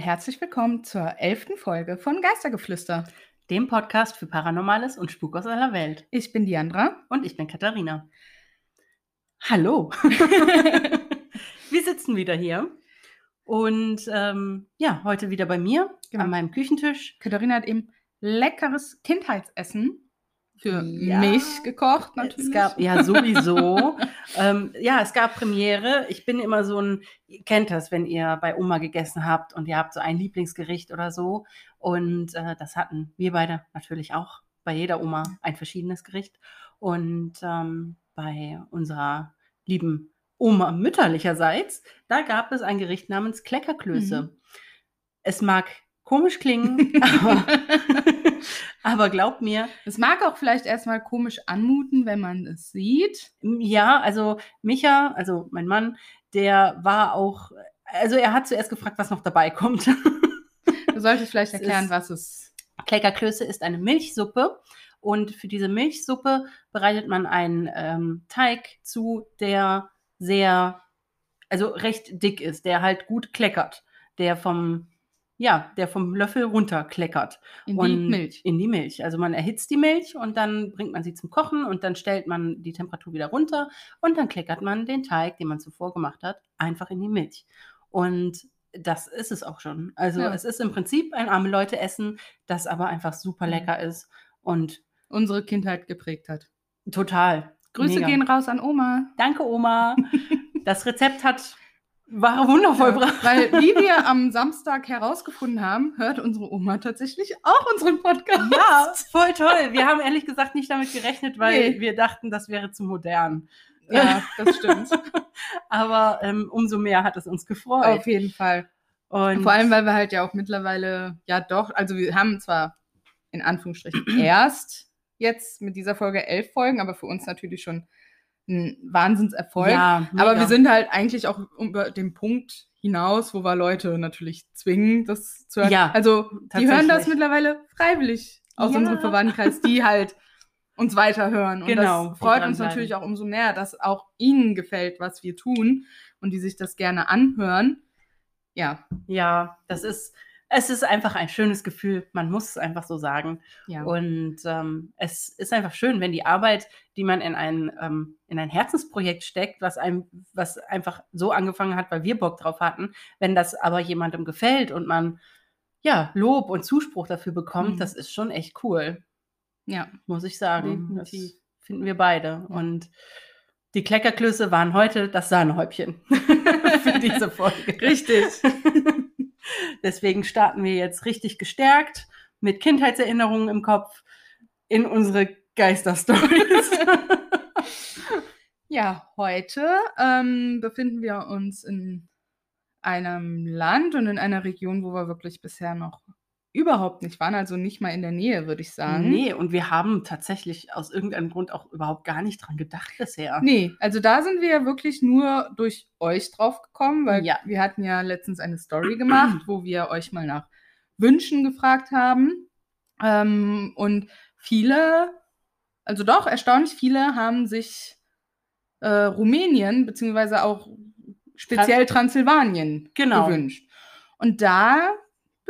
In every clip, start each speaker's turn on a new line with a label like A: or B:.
A: Herzlich willkommen zur elften Folge von Geistergeflüster.
B: Dem Podcast für Paranormales und Spuk aus aller Welt.
A: Ich bin Diandra.
B: Und ich bin Katharina. Hallo. Wir sitzen wieder hier. Und ähm, ja, heute wieder bei mir
A: Genau.
B: an meinem Küchentisch.
A: Katharina hat eben leckeres Kindheitsessen für
B: Ja.
A: mich gekocht, natürlich.
B: Es gab, ja, sowieso. ähm, ja, es gab Premiere. Ich bin immer so ein, ihr kennt das, wenn ihr bei Oma gegessen habt und ihr habt so ein Lieblingsgericht oder so. Und äh, das hatten wir beide natürlich auch. Bei jeder Oma ein verschiedenes Gericht. Und ähm, bei unserer lieben Oma mütterlicherseits, da gab es ein Gericht namens Kleckerklöße.
A: Mhm.
B: Es mag komisch klingen, aber, aber glaubt mir,
A: Es mag auch vielleicht erstmal komisch anmuten, wenn man es sieht.
B: Ja, also Micha, also mein Mann, der war auch, also er hat zuerst gefragt, was noch dabei kommt.
A: Du solltest vielleicht erklären,
B: ist-
A: was es
B: Kleckerklöße ist eine Milchsuppe und für diese Milchsuppe bereitet man einen ähm, Teig zu, der sehr, also recht dick ist, der halt gut kleckert, der vom, ja, der vom Löffel runterkleckert.
A: in die
B: und
A: Milch.
B: In die Milch. Also man erhitzt die Milch und dann bringt man sie zum Kochen und dann stellt man die Temperatur wieder runter und dann kleckert man den Teig, den man zuvor gemacht hat, einfach in die Milch. Und das ist es auch schon. Also
A: Ja.
B: es ist im Prinzip ein arme Leute Essen, das aber einfach super lecker ist und
A: Unsere Kindheit geprägt hat.
B: total.
A: Grüße
B: mega.
A: gehen raus an Oma.
B: Danke, Oma. das Rezept hat war wundervoll
A: Ja, weil, wie wir am Samstag herausgefunden haben, hört unsere Oma tatsächlich auch unseren Podcast.
B: Ja, voll toll. Wir haben ehrlich gesagt nicht damit gerechnet, weil
A: Nee.
B: wir dachten, das wäre zu modern.
A: Ja, das stimmt.
B: Aber ähm, umso mehr hat es uns gefreut.
A: Auf jeden Fall.
B: Und
A: Vor allem, weil wir halt ja auch mittlerweile, ja doch, also wir haben zwar in Anführungsstrichen erst jetzt mit dieser Folge elf Folgen, aber für uns natürlich schon ein Wahnsinnserfolg.
B: ja,
A: aber wir sind halt eigentlich auch über den Punkt hinaus, wo wir Leute natürlich zwingen, das zu hören.
B: Ja,
A: also die hören das mittlerweile freiwillig aus
B: Ja.
A: unserem Verwandtenkreis, die halt uns weiterhören. Und
B: Genau,
A: das freut uns natürlich auch umso mehr, dass auch ihnen gefällt, was wir tun und die sich das gerne anhören. Ja,
B: ja, das ist es ist einfach ein schönes Gefühl. Man muss es einfach so sagen.
A: ja.
B: Und ähm, es ist einfach schön, wenn die Arbeit, die man in ein, ähm, in ein Herzensprojekt steckt, was einem, was einfach so angefangen hat, weil wir Bock drauf hatten, wenn das aber jemandem gefällt und man ja Lob und Zuspruch dafür bekommt,
A: Mhm.
B: das ist schon echt cool,
A: ja.
B: muss ich sagen. Das
A: Definitiv.
B: finden wir beide.
A: Ja.
B: Und die Kleckerklöße waren heute das Sahnehäubchen für diese Folge.
A: Richtig.
B: Deswegen starten wir jetzt richtig gestärkt mit Kindheitserinnerungen im Kopf in unsere Geisterstories.
A: Ja, heute ähm, befinden wir uns in einem Land und in einer Region, wo wir wirklich bisher noch überhaupt nicht waren, also nicht mal in der Nähe, würde ich sagen.
B: nee, und wir haben tatsächlich aus irgendeinem Grund auch überhaupt gar nicht dran gedacht bisher.
A: Nee, also da sind wir ja wirklich nur durch euch drauf gekommen, weil
B: Ja.
A: wir hatten ja letztens eine Story gemacht, wo wir euch mal nach Wünschen gefragt haben. Ähm, und viele, also doch erstaunlich viele, haben sich äh, Rumänien beziehungsweise auch speziell Transsilvanien
B: Genau.
A: gewünscht. Und da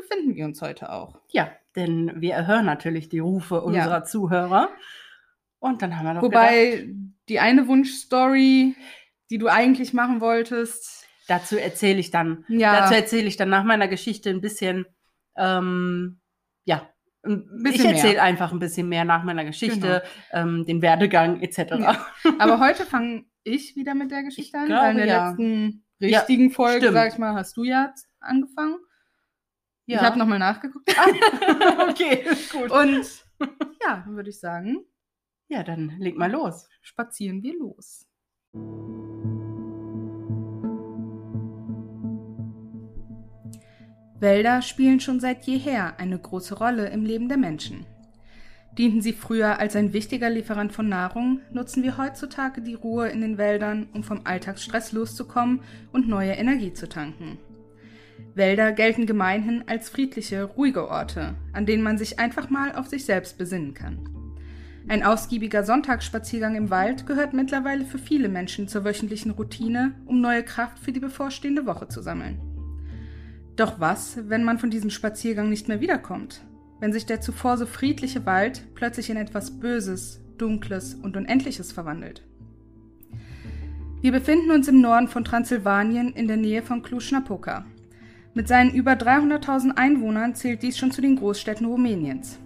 A: befinden wir uns heute auch.
B: Ja, denn wir erhören natürlich die Rufe unserer Zuhörer. Und dann haben wir gedacht,
A: Wobei die eine Wunschstory, die du eigentlich machen wolltest,
B: dazu erzähle ich dann
A: ja,
B: Dazu erzähle ich dann nach meiner Geschichte ein bisschen, ähm, ja, ein- ich erzähle einfach ein bisschen mehr nach meiner Geschichte, ähm, den Werdegang etc.
A: Ja. Aber heute fange ich wieder mit der Geschichte an,
B: glaube,
A: weil in der
B: ja.
A: letzten richtigen Folge,
B: stimmt.
A: sag ich mal, hast du ja angefangen. Ich habe nochmal nachgeguckt.
B: okay, gut.
A: Und ja, dann würde ich sagen,
B: Ja, dann leg mal los.
A: spazieren wir los. Wälder spielen schon seit jeher eine große Rolle im Leben der Menschen. Dienten sie früher als ein wichtiger Lieferant von Nahrung, nutzen wir heutzutage die Ruhe in den Wäldern, um vom Alltagsstress loszukommen und neue Energie zu tanken. Wälder gelten gemeinhin als friedliche, ruhige Orte, an denen man sich einfach mal auf sich selbst besinnen kann. Ein ausgiebiger Sonntagsspaziergang im Wald gehört mittlerweile für viele Menschen zur wöchentlichen Routine, um neue Kraft für die bevorstehende Woche zu sammeln. Doch was, wenn man von diesem Spaziergang nicht mehr wiederkommt? Wenn sich der zuvor so friedliche Wald plötzlich in etwas Böses, Dunkles und Unendliches verwandelt? Wir befinden uns im Norden von Transsilvanien in der Nähe von Cluj-Napoca. Mit seinen über 300.000 Einwohnern zählt dies schon zu den Großstädten Rumäniens.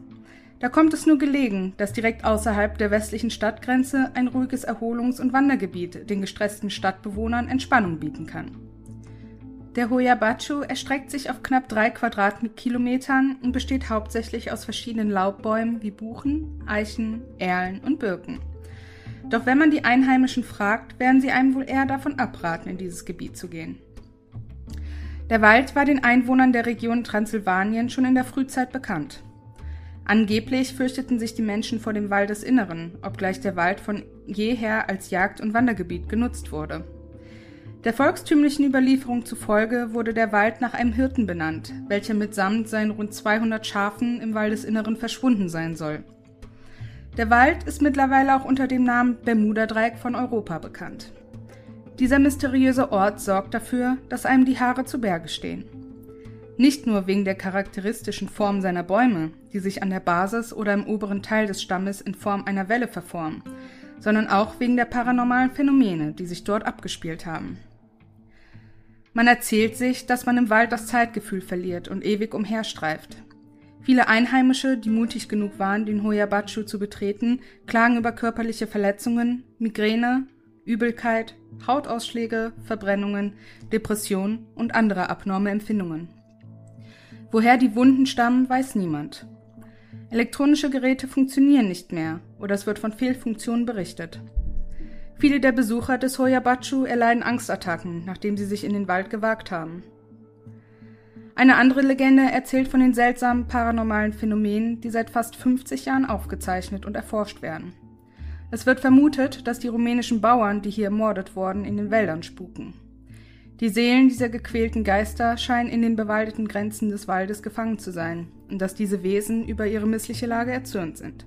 A: Da kommt es nur gelegen, dass direkt außerhalb der westlichen Stadtgrenze ein ruhiges Erholungs- und Wandergebiet den gestressten Stadtbewohnern Entspannung bieten kann. Der Hoyabachu erstreckt sich auf knapp drei Quadratkilometern und besteht hauptsächlich aus verschiedenen Laubbäumen wie Buchen, Eichen, Erlen und Birken. Doch wenn man die Einheimischen fragt, werden sie einem wohl eher davon abraten, in dieses Gebiet zu gehen. Der Wald war den Einwohnern der Region Transsilvanien schon in der Frühzeit bekannt. Angeblich fürchteten sich die Menschen vor dem Waldesinneren, obgleich der Wald von jeher als Jagd- und Wandergebiet genutzt wurde. Der volkstümlichen Überlieferung zufolge wurde der Wald nach einem Hirten benannt, welcher mitsamt seinen rund 200 Schafen im Waldesinneren verschwunden sein soll. Der Wald ist mittlerweile auch unter dem Namen Bermuda-Dreieck von Europa bekannt. Dieser mysteriöse Ort sorgt dafür, dass einem die Haare zu Berge stehen. Nicht nur wegen der charakteristischen Form seiner Bäume, die sich an der Basis oder im oberen Teil des Stammes in Form einer Welle verformen, sondern auch wegen der paranormalen Phänomene, die sich dort abgespielt haben. Man erzählt sich, dass man im Wald das Zeitgefühl verliert und ewig umherstreift. Viele Einheimische, die mutig genug waren, den Hoyabachu zu betreten, klagen über körperliche Verletzungen, Migräne, Übelkeit, Hautausschläge, Verbrennungen, Depressionen und andere abnorme Empfindungen. Woher die Wunden stammen, weiß niemand. Elektronische Geräte funktionieren nicht mehr oder es wird von Fehlfunktionen berichtet. Viele der Besucher des Hoyabachu erleiden Angstattacken, nachdem sie sich in den Wald gewagt haben. Eine andere Legende erzählt von den seltsamen paranormalen Phänomenen, die seit fast 50 Jahren aufgezeichnet und erforscht werden. Es wird vermutet, dass die rumänischen Bauern, die hier ermordet wurden, in den Wäldern spuken. Die Seelen dieser gequälten Geister scheinen in den bewaldeten Grenzen des Waldes gefangen zu sein und dass diese Wesen über ihre missliche Lage erzürnt sind.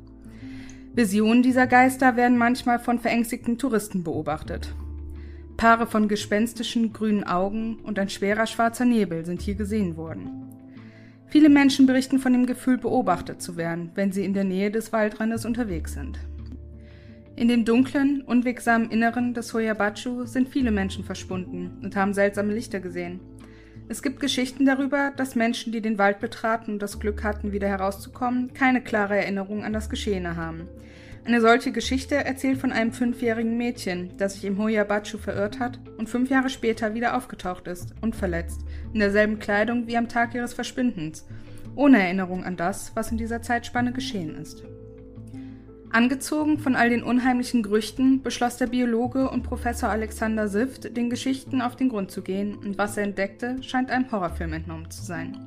A: Visionen dieser Geister werden manchmal von verängstigten Touristen beobachtet. Paare von gespenstischen grünen Augen und ein schwerer schwarzer Nebel sind hier gesehen worden. Viele Menschen berichten von dem Gefühl, beobachtet zu werden, wenn sie in der Nähe des Waldrandes unterwegs sind. In dem dunklen, unwegsamen Inneren des Hoyabachu sind viele Menschen verschwunden und haben seltsame Lichter gesehen. Es gibt Geschichten darüber, dass Menschen, die den Wald betraten und das Glück hatten, wieder herauszukommen, keine klare Erinnerung an das Geschehene haben. Eine solche Geschichte erzählt von einem fünfjährigen Mädchen, das sich im Hoyabachu verirrt hat und fünf Jahre später wieder aufgetaucht ist, unverletzt, in derselben Kleidung wie am Tag ihres Verschwindens, ohne Erinnerung an das, was in dieser Zeitspanne geschehen ist. Angezogen von all den unheimlichen Gerüchten beschloss der Biologe und Professor Alexander Sift, den Geschichten auf den Grund zu gehen, und was er entdeckte, scheint einem Horrorfilm entnommen zu sein.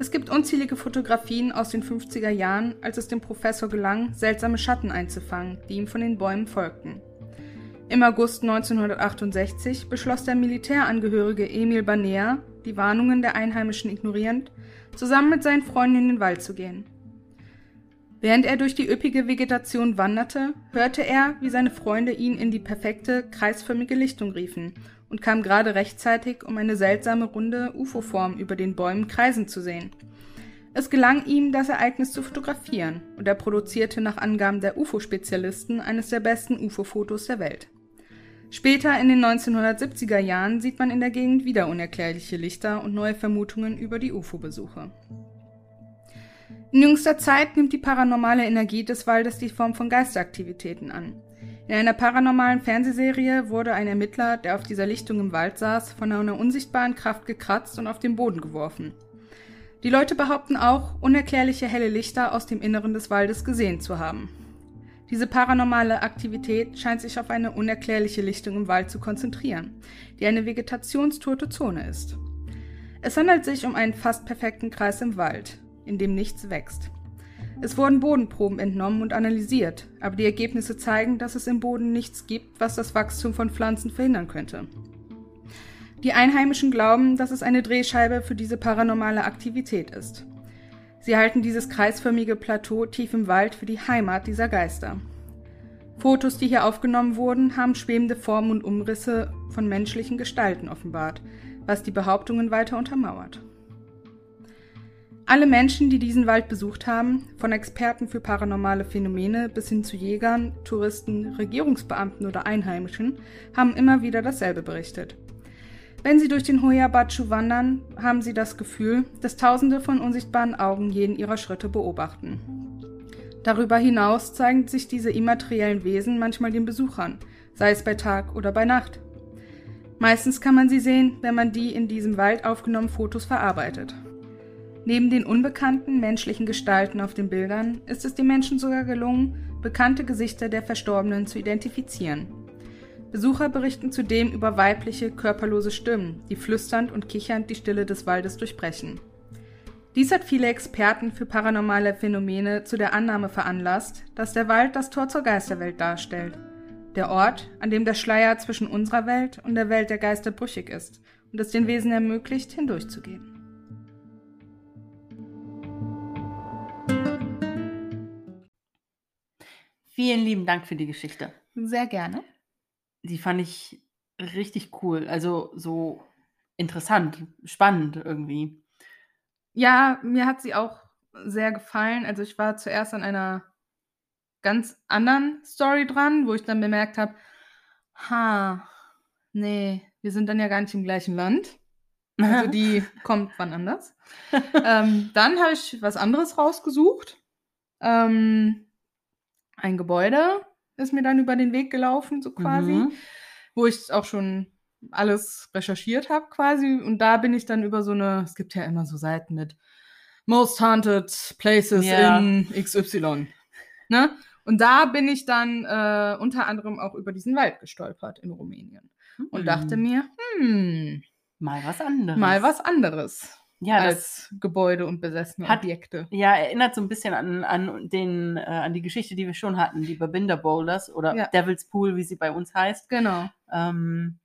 A: Es gibt unzählige Fotografien aus den 50er Jahren, als es dem Professor gelang, seltsame Schatten einzufangen, die ihm von den Bäumen folgten. Im August 1968 beschloss der Militärangehörige Emil Banea, die Warnungen der Einheimischen ignorierend, zusammen mit seinen Freunden in den Wald zu gehen. Während er durch die üppige Vegetation wanderte, hörte er, wie seine Freunde ihn in die perfekte, kreisförmige Lichtung riefen und kam gerade rechtzeitig, um eine seltsame runde UFO-Form über den Bäumen kreisen zu sehen. Es gelang ihm, das Ereignis zu fotografieren, und er produzierte nach Angaben der UFO-Spezialisten eines der besten UFO-Fotos der Welt. Später in den 1970er Jahren sieht man in der Gegend wieder unerklärliche Lichter und neue Vermutungen über die UFO-Besuche. In jüngster Zeit nimmt die paranormale Energie des Waldes die Form von Geisteraktivitäten an. In einer paranormalen Fernsehserie wurde ein Ermittler, der auf dieser Lichtung im Wald saß, von einer unsichtbaren Kraft gekratzt und auf den Boden geworfen. Die Leute behaupten auch, unerklärliche helle Lichter aus dem Inneren des Waldes gesehen zu haben. Diese paranormale Aktivität scheint sich auf eine unerklärliche Lichtung im Wald zu konzentrieren, die eine vegetationstote Zone ist. Es handelt sich um einen fast perfekten Kreis im Wald, in dem nichts wächst. Es wurden Bodenproben entnommen und analysiert, aber die Ergebnisse zeigen, dass es im Boden nichts gibt, was das Wachstum von Pflanzen verhindern könnte. Die Einheimischen glauben, dass es eine Drehscheibe für diese paranormale Aktivität ist. Sie halten dieses kreisförmige Plateau tief im Wald für die Heimat dieser Geister. Fotos, die hier aufgenommen wurden, haben schwebende Formen und Umrisse von menschlichen Gestalten offenbart, was die Behauptungen weiter untermauert. Alle Menschen, die diesen Wald besucht haben, von Experten für paranormale Phänomene bis hin zu Jägern, Touristen, Regierungsbeamten oder Einheimischen, haben immer wieder dasselbe berichtet. Wenn sie durch den Hoyabachu wandern, haben sie das Gefühl, dass Tausende von unsichtbaren Augen jeden ihrer Schritte beobachten. Darüber hinaus zeigen sich diese immateriellen Wesen manchmal den Besuchern, sei es bei Tag oder bei Nacht. Meistens kann man sie sehen, wenn man die in diesem Wald aufgenommenen Fotos verarbeitet. Neben den unbekannten menschlichen Gestalten auf den Bildern ist es den Menschen sogar gelungen, bekannte Gesichter der Verstorbenen zu identifizieren. Besucher berichten zudem über weibliche, körperlose Stimmen, die flüsternd und kichernd die Stille des Waldes durchbrechen. Dies hat viele Experten für paranormale Phänomene zu der Annahme veranlasst, dass der Wald das Tor zur Geisterwelt darstellt. Der Ort, an dem der Schleier zwischen unserer Welt und der Welt der Geister brüchig ist und es den Wesen ermöglicht, hindurchzugehen.
B: Vielen lieben Dank für die Geschichte.
A: Sehr gerne.
B: Die fand ich richtig cool. Also so interessant, spannend irgendwie.
A: Ja, mir hat sie auch sehr gefallen. Also ich war zuerst an einer ganz anderen Story dran, wo ich dann bemerkt habe, ha, nee, wir sind dann ja gar nicht im gleichen Land. Also die kommt wann anders. ähm, dann habe ich was anderes rausgesucht. Ähm, ein Gebäude ist mir dann über den Weg gelaufen, so quasi, mhm. wo ich auch schon alles recherchiert habe quasi. Und da bin ich dann über so eine, es gibt ja immer so Seiten mit Most Haunted Places ja. in XY. Ne? Und da bin ich dann äh, unter anderem auch über diesen Wald gestolpert in Rumänien. Mhm. Und dachte mir, hm,
B: mal was anderes.
A: Mal was anderes ja, als Gebäude und besessene hat, Objekte.
B: Ja, erinnert so ein bisschen an, an, den, äh, an die Geschichte, die wir schon hatten, die Babinda Boulders oder ja. Devil's Pool, wie sie bei uns heißt.
A: Genau.
B: Ähm,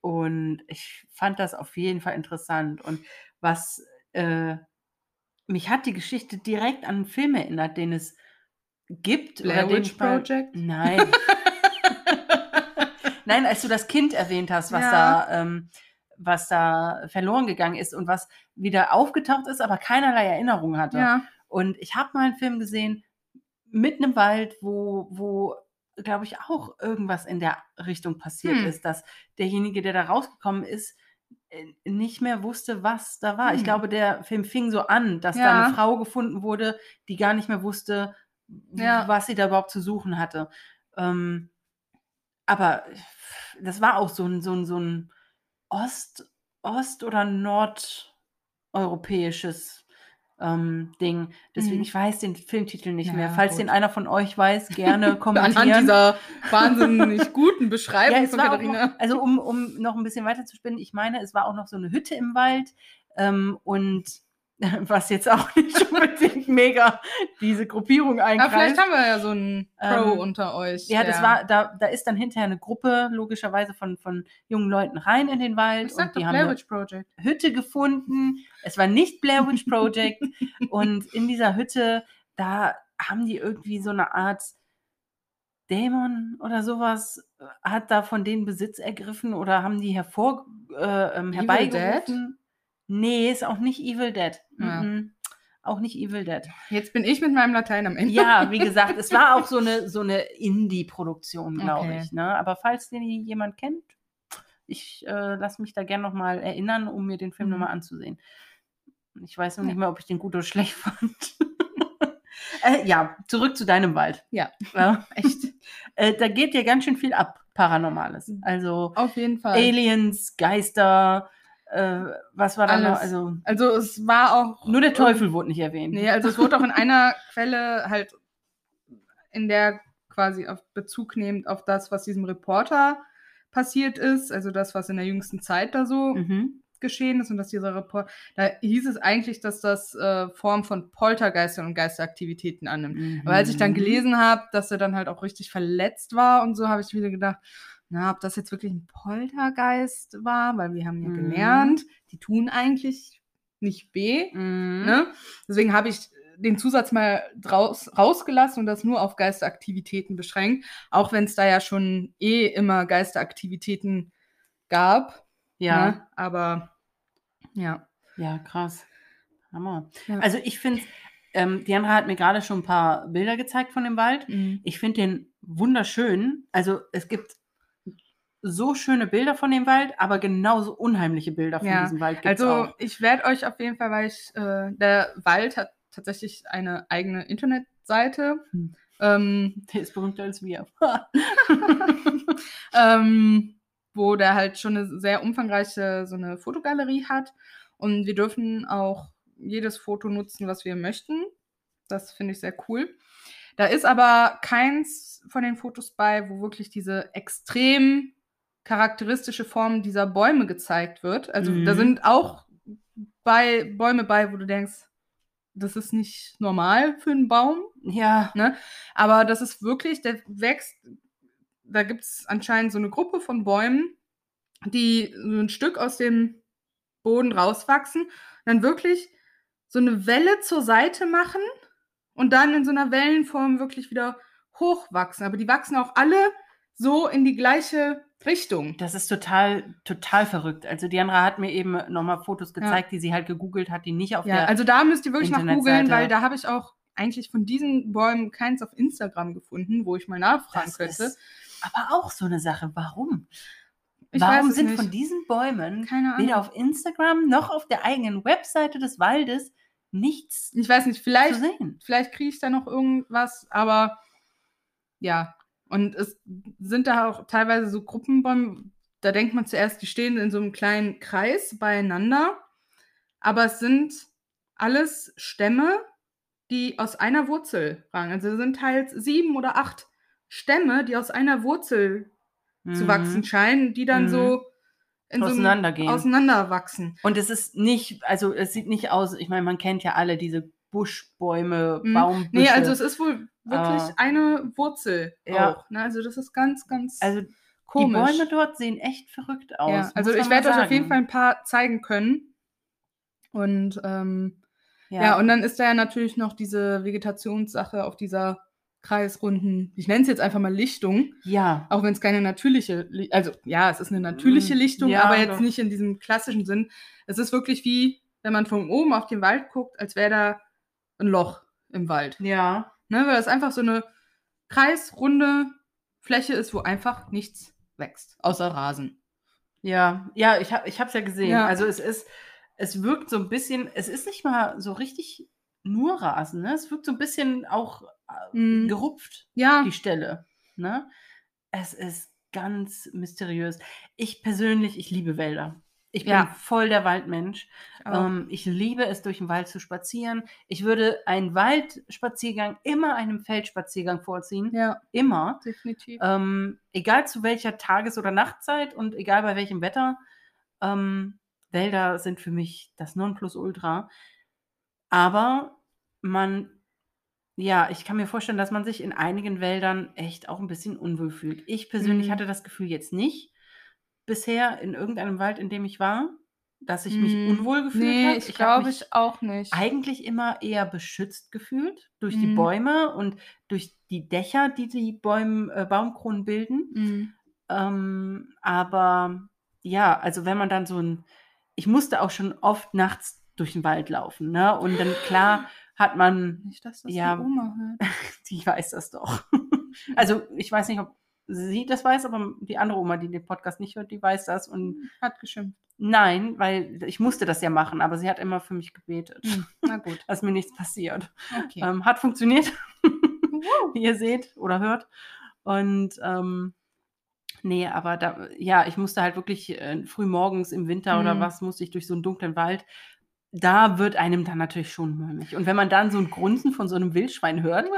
B: und ich fand das auf jeden Fall interessant. Und was äh, mich hat die Geschichte direkt an einen Film erinnert, den es gibt.
A: Blair Witch Project?
B: Nein. Nein, als du das Kind erwähnt hast, was ja. da ähm, was da verloren gegangen ist und was wieder aufgetaucht ist, aber keinerlei Erinnerung hatte. Ja. Und ich habe mal einen Film gesehen mit einem Wald, wo, wo glaube ich, auch irgendwas in der Richtung passiert hm. ist, dass derjenige, der da rausgekommen ist, äh, nicht mehr wusste, was da war. Hm. Ich glaube, der Film fing so an, dass ja. da eine Frau gefunden wurde, die gar nicht mehr wusste, ja. was sie da überhaupt zu suchen hatte. Ähm, aber das war auch so ein, so ein, so ein Ost, Ost- oder nordeuropäisches ähm, Ding. Deswegen, mhm. ich weiß den Filmtitel nicht ja, mehr. Falls gut. den einer von euch weiß, gerne kommentieren.
A: Anhand dieser wahnsinnig guten Beschreibung ja, von Katharina.
B: Noch, also um, um noch ein bisschen weiter zu spinnen, ich meine, es war auch noch so eine Hütte im Wald ähm, und was jetzt auch nicht unbedingt mega diese Gruppierung einkreist.
A: Aber vielleicht haben wir ja so einen Pro ähm, unter euch.
B: Ja, das war, da, da ist dann hinterher eine Gruppe logischerweise von, von jungen Leuten rein in den Wald.
A: Ich und die haben Blair Witch Project.
B: Hütte gefunden. Es war nicht Blair Witch Project. und in dieser Hütte, da haben die irgendwie so eine Art Dämon oder sowas, hat da von denen Besitz ergriffen oder haben die hervor, äh, ähm, herbeigerufen. Nee, ist auch nicht Evil Dead. Ja. Mhm. Auch nicht Evil Dead.
A: Jetzt bin ich mit meinem Latein am Ende.
B: Ja, wie gesagt, es war auch so eine, so eine Indie-Produktion, glaube okay. ich. Ne? Aber falls den jemand kennt, ich äh, lasse mich da gerne nochmal erinnern, um mir den Film mhm. nochmal anzusehen. Ich weiß noch ja. nicht mehr, ob ich den gut oder schlecht fand. äh, ja, zurück zu deinem Wald.
A: Ja,
B: ja. echt. Äh, da geht ja ganz schön viel ab, Paranormales. Mhm. Also
A: auf jeden Fall.
B: Aliens, Geister, äh, was war da noch?
A: Also, also es war auch.
B: Nur der Teufel wurde nicht erwähnt.
A: Nee, also es wurde auch in einer Quelle halt in der quasi auf Bezug nehmend auf das, was diesem Reporter passiert ist, also das, was in der jüngsten Zeit da so mhm. geschehen ist und dass dieser Report, da hieß es eigentlich, dass das äh, Form von Poltergeistern und Geisteraktivitäten annimmt. Mhm. Aber als ich dann gelesen habe, dass er dann halt auch richtig verletzt war und so, habe ich wieder gedacht, na, ob das jetzt wirklich ein Poltergeist war, weil wir haben ja mhm. gelernt, die tun eigentlich nicht weh. Mhm. Ne? Deswegen habe ich den Zusatz mal draus, rausgelassen und das nur auf Geisteraktivitäten beschränkt, auch wenn es da ja schon eh immer Geisteraktivitäten gab.
B: Ja. Ne?
A: Aber ja.
B: Ja, krass. Hammer.
A: Ja.
B: Also ich finde, ähm, Diana hat mir gerade schon ein paar Bilder gezeigt von dem Wald.
A: Mhm.
B: Ich finde den wunderschön. Also es gibt so schöne Bilder von dem Wald, aber genauso unheimliche Bilder von
A: Ja,
B: diesem Wald gibt's
A: Also
B: auch.
A: ich werde euch auf jeden Fall, weil ich, äh, der Wald hat tatsächlich eine eigene Internetseite.
B: Hm.
A: Ähm,
B: Der ist berühmter als wir.
A: ähm, wo der halt schon eine sehr umfangreiche so eine Fotogalerie hat. Und wir dürfen auch jedes Foto nutzen, was wir möchten. Das finde ich sehr cool. Da ist aber keins von den Fotos bei, wo wirklich diese extrem charakteristische Form dieser Bäume gezeigt wird. Also da
B: Mhm.
A: sind auch bei Bäume bei, wo du denkst, das ist nicht normal für einen Baum.
B: ja,
A: Ne? Aber das ist wirklich, der wächst, da gibt es anscheinend so eine Gruppe von Bäumen, die so ein Stück aus dem Boden rauswachsen, dann wirklich so eine Welle zur Seite machen und dann in so einer Wellenform wirklich wieder hochwachsen. Aber die wachsen auch alle so in die gleiche Richtung.
B: das ist total, total verrückt. Also Diana hat mir eben nochmal Fotos gezeigt, die sie halt gegoogelt hat, die nicht auf
A: Ja,
B: der.
A: also da müsst ihr wirklich nach googeln, weil da habe ich auch eigentlich von diesen Bäumen keins auf Instagram gefunden, wo ich mal nachfragen
B: das
A: könnte.
B: ist aber auch so eine Sache. Warum?
A: Ich
B: Warum sind
A: nicht.
B: von diesen Bäumen
A: Keine Ahnung.
B: weder auf Instagram noch auf der eigenen Webseite des Waldes nichts
A: Ich weiß nicht, vielleicht, vielleicht kriege ich da noch irgendwas, aber ja. Und es sind da auch teilweise so Gruppenbäume, da denkt man zuerst, die stehen in so einem kleinen Kreis beieinander, aber es sind alles Stämme, die aus einer Wurzel rangen. Also es sind teils sieben oder acht Stämme, die aus einer Wurzel zu
B: Mhm.
A: wachsen scheinen, die dann
B: Mhm.
A: so in so
B: Auseinandergehen.
A: auseinanderwachsen.
B: Und es ist nicht, also es sieht nicht aus, ich meine, man kennt ja alle diese Buschbäume,
A: Mhm.
B: Baumbüsche.
A: Nee, also es ist wohl wirklich
B: Aber-
A: eine Wurzel
B: Ja.
A: auch. Ne? Also das ist ganz, ganz
B: also die
A: komisch.
B: Bäume dort sehen echt verrückt aus.
A: ja, also ich werde euch auf jeden. Fall ein paar zeigen können. Und ähm, ja.
B: Ja,
A: und dann ist da ja natürlich noch diese Vegetationssache auf dieser kreisrunden, ich nenne es jetzt einfach mal Lichtung,
B: ja.
A: auch wenn es keine natürliche, Li also ja, es ist eine natürliche
B: Mm,
A: Lichtung,
B: ja,
A: aber jetzt
B: doch.
A: nicht in diesem klassischen Sinn. Es ist wirklich wie, wenn man von oben auf den Wald guckt, als wäre da ein Loch im Wald.
B: Ja.
A: Ne, weil das einfach so eine kreisrunde Fläche ist, wo einfach nichts wächst, außer Rasen.
B: Ja, ja, ich habe ich hab's ja gesehen.
A: Ja.
B: Also es ist, es wirkt so ein bisschen, es ist nicht mal so richtig nur Rasen, ne? Es wirkt so ein bisschen auch äh,
A: Mhm.
B: gerupft,
A: Ja,
B: die Stelle. Ne? Es ist ganz mysteriös. Ich persönlich, ich liebe Wälder. Ich bin
A: Ja.
B: voll der Waldmensch. Ähm, ich liebe es, durch den Wald zu spazieren. Ich würde einen Waldspaziergang immer einem Feldspaziergang vorziehen.
A: ja,
B: Immer.
A: definitiv.
B: Ähm, egal zu welcher Tages- oder Nachtzeit und egal bei welchem Wetter, ähm, Wälder sind für mich das Nonplusultra. Aber man, ja, ich kann mir vorstellen, dass man sich in einigen Wäldern echt auch ein bisschen unwohl fühlt. Ich persönlich
A: Mhm.
B: hatte das Gefühl jetzt nicht bisher in irgendeinem Wald, in dem ich war, dass ich mich
A: Mm,
B: unwohl gefühlt
A: nee,
B: habe.
A: ich
B: hab
A: glaube ich auch nicht.
B: eigentlich immer eher beschützt gefühlt durch die
A: Mhm.
B: Bäume und durch die Dächer, die die Bäum, äh, Baumkronen bilden.
A: Mm,
B: Ähm, aber ja, also wenn man dann so ein, ich musste auch schon oft nachts durch den Wald laufen, ne? Und dann klar hat man,
A: Nicht, dass das
B: Ja.
A: die Oma hört.
B: die weiß das doch. also ich weiß nicht, ob sie das weiß, aber die andere Oma, die den Podcast nicht hört, die weiß das. Und
A: Hat geschimpft.
B: nein, weil ich musste das ja machen, aber sie hat immer für mich gebetet,
A: Mm, na gut.
B: dass mir nichts passiert.
A: Okay.
B: Ähm, hat funktioniert, wie ihr seht oder hört. Und ähm, nee, aber da, ja, ich musste halt wirklich äh, früh morgens im Winter oder
A: Mhm.
B: was, musste ich durch so einen dunklen Wald. Da wird einem dann natürlich schon mulmig. Und wenn man dann so ein Grunzen von so einem Wildschwein hört,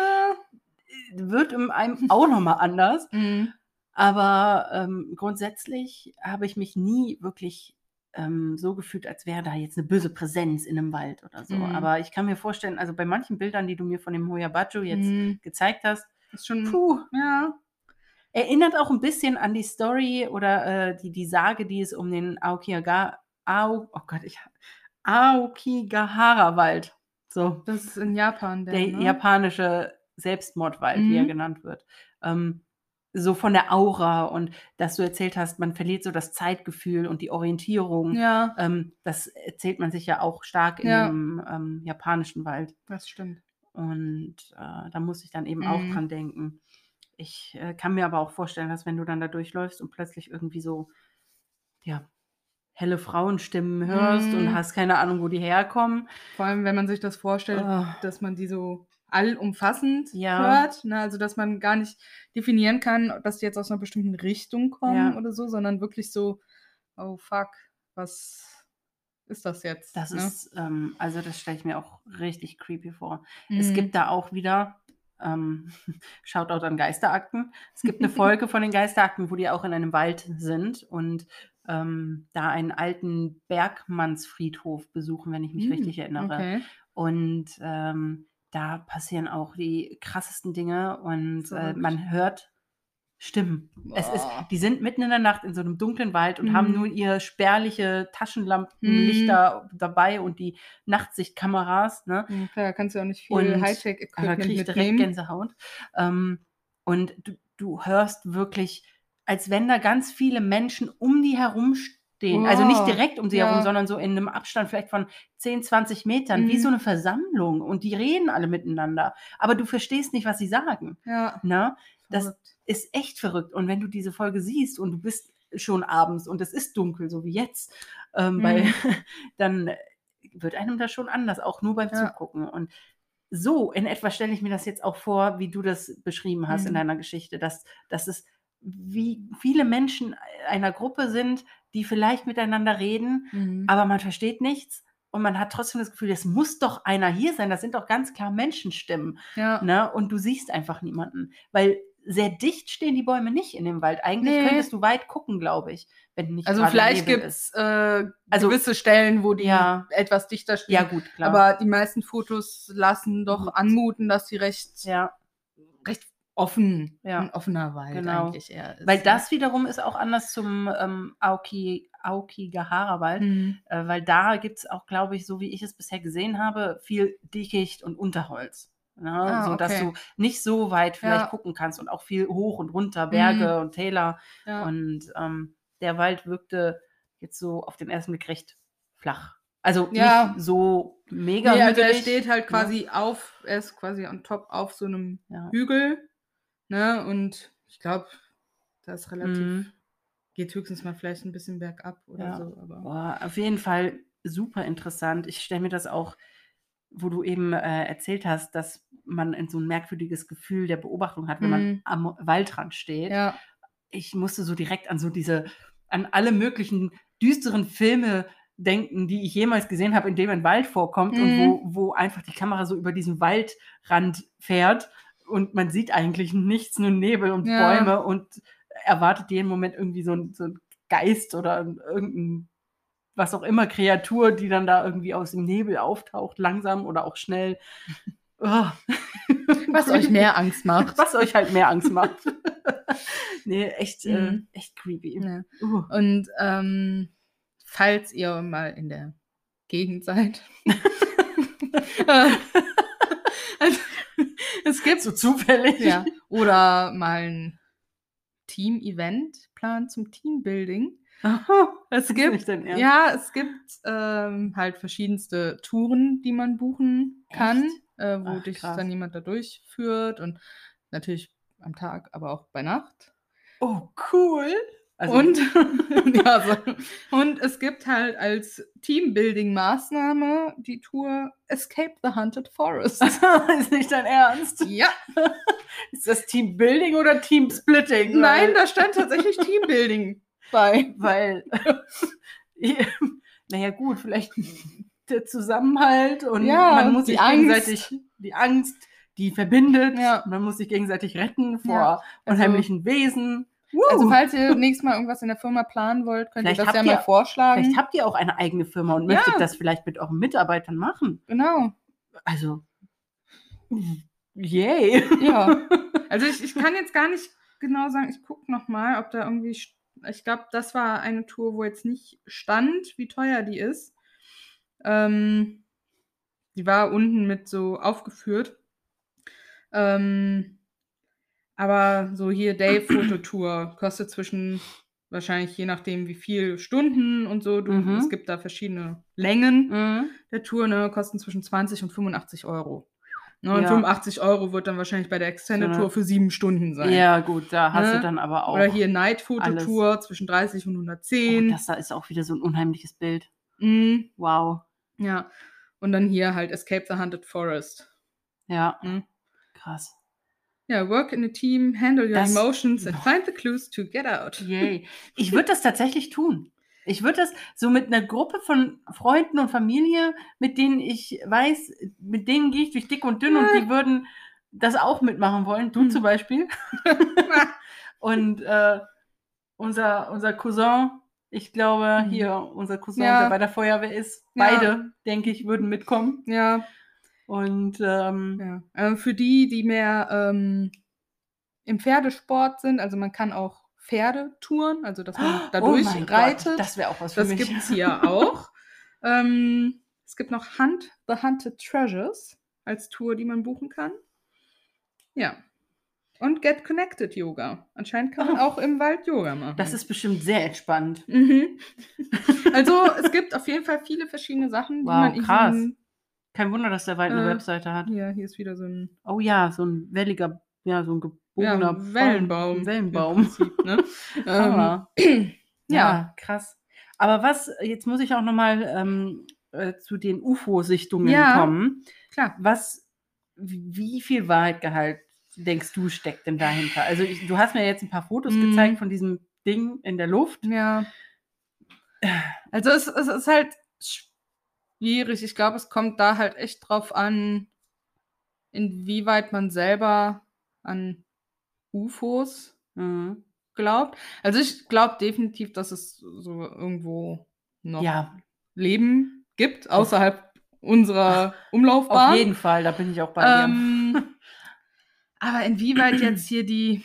B: wird in einem auch nochmal anders.
A: Mm,
B: Aber ähm, grundsätzlich habe ich mich nie wirklich ähm, so gefühlt, als wäre da jetzt eine böse Präsenz in einem Wald oder so.
A: Mhm.
B: Aber ich kann mir vorstellen, also bei manchen Bildern, die du mir von dem Hoyabacho jetzt
A: mm,
B: gezeigt hast,
A: ist schon.
B: puh,
A: Ja.
B: erinnert auch ein bisschen an die Story oder äh, die, die Sage, die es um den Aokiaga, Ao, oh Gott, ich Aokigahara-Wald. So,
A: Das ist in Japan, der,
B: der
A: ne?
B: japanische Selbstmordwald, wie er
A: Mhm.
B: genannt wird. Ähm, so von der Aura und dass du erzählt hast, man verliert so das Zeitgefühl und die Orientierung.
A: Ja,
B: Ähm, das erzählt man sich ja auch stark in
A: Ja.
B: dem ähm, japanischen Wald.
A: das stimmt.
B: Und äh, da muss ich dann eben auch
A: Mhm.
B: dran denken. Ich äh, kann mir aber auch vorstellen, dass wenn du dann da durchläufst und plötzlich irgendwie so, ja, helle Frauenstimmen hörst und
A: Mhm.
B: hast keine Ahnung, wo die herkommen.
A: Vor allem, wenn man sich das vorstellt,
B: Ah.
A: dass man die so allumfassend
B: Ja.
A: hört. Ne? Also, dass man gar nicht definieren kann, dass die jetzt aus einer bestimmten Richtung kommen
B: Ja.
A: oder so, sondern wirklich so, oh fuck, was ist das jetzt?
B: Das
A: ne?
B: ist, ähm, also das stelle ich mir auch richtig creepy vor. Es
A: Mhm.
B: gibt da auch wieder, ähm, Shoutout an Geisterakten. Es gibt eine Folge von den Geisterakten, wo die auch in einem Wald sind und ähm, da einen alten Bergmannsfriedhof besuchen, wenn ich mich
A: Mhm,
B: richtig erinnere.
A: Okay.
B: Und ähm, da passieren auch die krassesten Dinge und äh, man hört Stimmen. Es ist,
A: Boah.
B: die sind mitten in der Nacht in so einem dunklen Wald und haben
A: Mhm.
B: nur ihr spärliche Taschenlampenlichter dabei und die Nachtsichtkameras. Ne?
A: Ja, klar, kannst du auch nicht viel
B: Und- Aber da
A: Hightech-Equipment
B: kriege ich direkt
A: mitnehmen.
B: Gänsehaut. Ähm, und du, du hörst wirklich, als wenn da ganz viele Menschen um die herum stehen. Also nicht
A: Wow.
B: direkt um sie
A: Ja.
B: herum, sondern so in einem Abstand vielleicht von 10, 20 Metern, wie
A: Mhm.
B: so eine Versammlung. Und die reden alle miteinander. Aber du verstehst nicht, was sie sagen.
A: Ja,
B: Ne? Das
A: verrückt.
B: ist echt verrückt. Und wenn du diese Folge siehst und du bist schon abends und es ist dunkel, so wie jetzt, ähm,
A: Mhm.
B: dann wird einem das schon anders, auch nur beim
A: Ja.
B: Zugucken. Und so in etwa stelle ich mir das jetzt auch vor, wie du das beschrieben hast in
A: Mhm.
B: deiner Geschichte, dass, dass es wie viele Menschen einer Gruppe sind, die vielleicht miteinander reden,
A: Mhm.
B: aber man versteht nichts. Und man hat trotzdem das Gefühl, es muss doch einer hier sein. Das sind doch ganz klar Menschenstimmen.
A: ja.
B: Ne? Und du siehst einfach niemanden. Weil sehr dicht stehen die Bäume nicht in dem Wald. Eigentlich
A: Nee.
B: könntest du weit gucken, glaube ich, wenn nicht
A: Also vielleicht gibt es äh,
B: Also-
A: gewisse Stellen, wo die
B: Ja.
A: etwas dichter stehen.
B: Ja, gut, klar.
A: Aber die meisten Fotos lassen doch
B: Gut.
A: anmuten, dass sie recht,
B: ja,
A: recht offen,
B: Ja.
A: ein offener Wald
B: Genau.
A: eigentlich eher ist.
B: weil
A: ne?
B: das wiederum ist auch anders zum ähm, Aoki, Aokigahara-Wald.
A: Mhm.
B: Äh, weil da gibt es auch, glaube ich, so wie ich es bisher gesehen habe, viel Dickicht und Unterholz. Ne?
A: Ah,
B: so dass
A: okay.
B: du nicht so weit vielleicht
A: Ja.
B: gucken kannst und auch viel hoch und runter, Berge und Täler.
A: Ja.
B: Und ähm, der Wald wirkte jetzt so auf den ersten Blick recht flach. Also
A: Ja.
B: nicht so mega
A: nee, also er
B: hügelig.
A: steht halt quasi auf, er ist quasi on top auf so einem. Hügel. Ne? Und ich glaube, da ist relativ,
B: Mhm.
A: geht höchstens mal vielleicht ein bisschen bergab oder
B: Ja.
A: so. Aber
B: Boah, auf jeden Fall super interessant. Ich stelle mir das auch, wo du eben äh, erzählt hast, dass man in so ein merkwürdiges Gefühl der Beobachtung hat, wenn man
A: Mhm.
B: am Waldrand steht.
A: ja,
B: Ich musste so direkt an so diese, an alle möglichen düsteren Filme denken, die ich jemals gesehen habe, in dem ein Wald vorkommt und
A: Mhm.
B: wo, wo einfach die Kamera so über diesen Waldrand fährt und man sieht eigentlich nichts, nur Nebel und
A: Ja.
B: Bäume und erwartet jeden Moment irgendwie so ein, so ein Geist oder irgendein, was auch immer, Kreatur, die dann da irgendwie aus dem Nebel auftaucht, langsam oder auch schnell. Oh.
A: was euch mehr Angst macht.
B: Was euch halt mehr Angst macht. nee, echt, äh,
A: Mhm.
B: echt creepy.
A: Ja.
B: Uh.
A: Und ähm, falls ihr mal in der Gegend seid. es gibt
B: So zufällig.
A: ja, oder mal ein Team-Event plant zum Teambuilding.
B: Aha,
A: Es gibt ja, es gibt ähm, halt verschiedenste Touren, die man buchen kann, äh, wo
B: Ach,
A: dich
B: krass.
A: dann jemand da durchführt und natürlich am Tag, aber auch bei Nacht.
B: Oh, cool. Also,
A: und, ja, so. und es gibt halt als Teambuilding-Maßnahme die Tour Escape the Haunted Forest.
B: ist nicht dein Ernst?
A: ja,
B: Ist das Teambuilding oder Teamsplitting?
A: nein, da stand tatsächlich Teambuilding bei.
B: Weil, naja, gut, vielleicht der Zusammenhalt und
A: Ja,
B: man muss
A: die
B: sich
A: Angst.
B: gegenseitig, die Angst, die verbindet,
A: Ja.
B: man muss sich gegenseitig retten vor
A: Ja, also-
B: unheimlichen Wesen.
A: Also falls ihr nächstes Mal irgendwas in der Firma planen wollt, könnt
B: Vielleicht
A: ihr das ja
B: habt
A: mal
B: ihr-
A: vorschlagen.
B: Vielleicht habt ihr auch eine eigene Firma und
A: Ja.
B: möchtet das vielleicht mit euren Mitarbeitern machen.
A: genau.
B: Also, yay.
A: Ja. Also ich, ich kann jetzt gar nicht genau sagen, ich gucke nochmal, ob da irgendwie, ich glaube, das war eine Tour, wo jetzt nicht stand, wie teuer die ist. Ähm, die war unten mit so aufgeführt. Ähm, Aber so hier Day-Fototour kostet zwischen, wahrscheinlich je nachdem wie viel Stunden und so, du,
B: Mhm.
A: es gibt da verschiedene Längen
B: Mhm.
A: der Tour, ne, kosten zwischen 20 und 85 Euro. Ne, und
B: Ja.
A: 85 Euro wird dann wahrscheinlich bei der Extended Tour für sieben Stunden sein.
B: Ja, gut, da hast
A: Ne?
B: du dann aber auch.
A: Oder hier Night-Fototour zwischen 30 und
B: Oh,
A: 110.
B: das da ist auch wieder so ein unheimliches Bild.
A: Mhm,
B: Wow.
A: ja. Und dann hier halt Escape the Haunted Forest.
B: Ja.
A: Mhm.
B: Krass.
A: Ja, work in a team, handle your
B: Das-
A: emotions and find the clues to get out.
B: Yay. Ich würde das tatsächlich tun. Ich würde das so mit einer Gruppe von Freunden und Familie, mit denen ich weiß, mit denen gehe ich durch dick und dünn und die würden das auch mitmachen wollen. Du
A: Hm.
B: zum Beispiel. und äh, unser, unser Cousin, ich glaube,
A: Mhm.
B: hier, unser Cousin,
A: Ja.
B: der bei der Feuerwehr ist,
A: Ja.
B: beide, denke ich, würden mitkommen.
A: ja,
B: Und ähm,
A: ja. Ähm, für die, die mehr ähm, im Pferdesport sind, also man kann auch Pferde touren, also dass man dadurch
B: oh mein
A: reitet.
B: Gott, das wäre auch was für
A: Das
B: mich.
A: gibt es hier auch. ähm, es gibt noch Hunt the Hunted Treasures als Tour, die man buchen kann. Ja. Und Get Connected Yoga. Anscheinend kann man
B: Oh.
A: auch im Wald Yoga machen.
B: Das ist bestimmt sehr entspannt.
A: Mhm. Also es gibt auf jeden Fall viele verschiedene Sachen, die
B: Wow,
A: man in
B: krass.
A: diesem-
B: Kein Wunder, dass der Wald eine
A: Äh,
B: Webseite hat.
A: Hier, hier ist wieder so ein
B: Oh ja, so ein welliger, ja, so ein gebogener
A: ja, Wellenbaum.
B: Baum, Wellenbaum.
A: Prinzip, ne? ähm,
B: Aber,
A: ja.
B: ja, krass. Aber was, jetzt muss ich auch nochmal ähm, äh, zu den UFO-Sichtungen
A: Ja.
B: kommen.
A: klar.
B: Was, wie viel Wahrheitgehalt denkst du steckt denn dahinter? Also ich, du hast mir jetzt ein paar Fotos
A: Mhm.
B: gezeigt von diesem Ding in der Luft.
A: Ja. Also es, es ist halt schwierig. Ich glaube, es kommt da halt echt drauf an, inwieweit man selber an UFOs
B: Mhm.
A: glaubt. Also ich glaube definitiv, dass es so irgendwo noch
B: Ja,
A: Leben gibt, außerhalb unserer Umlaufbahn.
B: auf jeden Fall, da bin ich auch bei dir.
A: Ähm, aber inwieweit jetzt hier die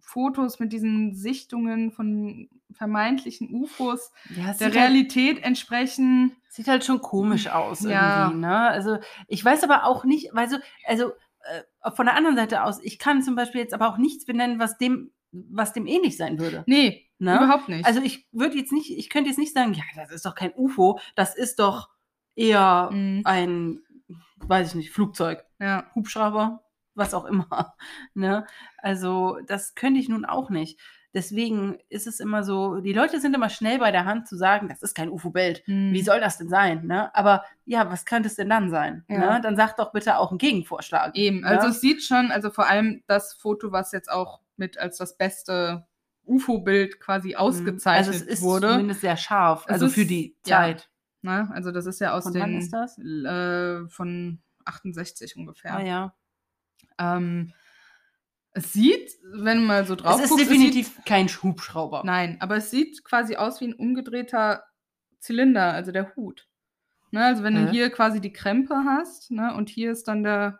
A: Fotos mit diesen Sichtungen von vermeintlichen UFOs
B: Ja,
A: der
B: halt-
A: Realität entsprechen.
B: Sieht halt schon komisch aus
A: Ja.
B: irgendwie, ne? Also ich weiß aber auch nicht, weil so, also äh, von der anderen Seite aus, ich kann zum Beispiel jetzt aber auch nichts benennen, was dem, was dem ähnlich sein würde.
A: Nee,
B: Ne?
A: überhaupt nicht.
B: Also ich würde jetzt nicht, ich könnte jetzt nicht sagen, ja, das ist doch kein UFO, das ist doch eher
A: Mhm.
B: ein, weiß ich nicht, Flugzeug,
A: ja.
B: Hubschrauber, was auch immer. Ne? Also das könnte ich nun auch nicht. Deswegen ist es immer so, die Leute sind immer schnell bei der Hand zu sagen, das ist kein UFO-Bild.
A: Mhm.
B: Wie soll das denn sein? Ne? Aber ja, was könnte es denn dann sein?
A: Ja.
B: Ne? Dann sag doch bitte auch einen Gegenvorschlag.
A: Eben,
B: Ja?
A: also es sieht schon, also vor allem das Foto, was jetzt auch mit als das beste UFO-Bild quasi ausgezeichnet
B: also es ist
A: wurde.
B: zumindest sehr scharf,
A: Es
B: also für
A: ist-
B: die
A: ja.
B: Zeit.
A: Ne? Also das ist ja aus
B: Von
A: den
B: wann ist das?
A: Äh, von 68 ungefähr.
B: Ah, ja.
A: Ähm, es sieht, wenn du mal so drauf
B: Es ist
A: guckst,
B: definitiv
A: sieht,
B: kein Hubschrauber.
A: nein, aber es sieht quasi aus wie ein umgedrehter Zylinder, also der Hut. Ne, also wenn du
B: Hä?
A: hier quasi die Krempe hast, ne, und hier ist dann der,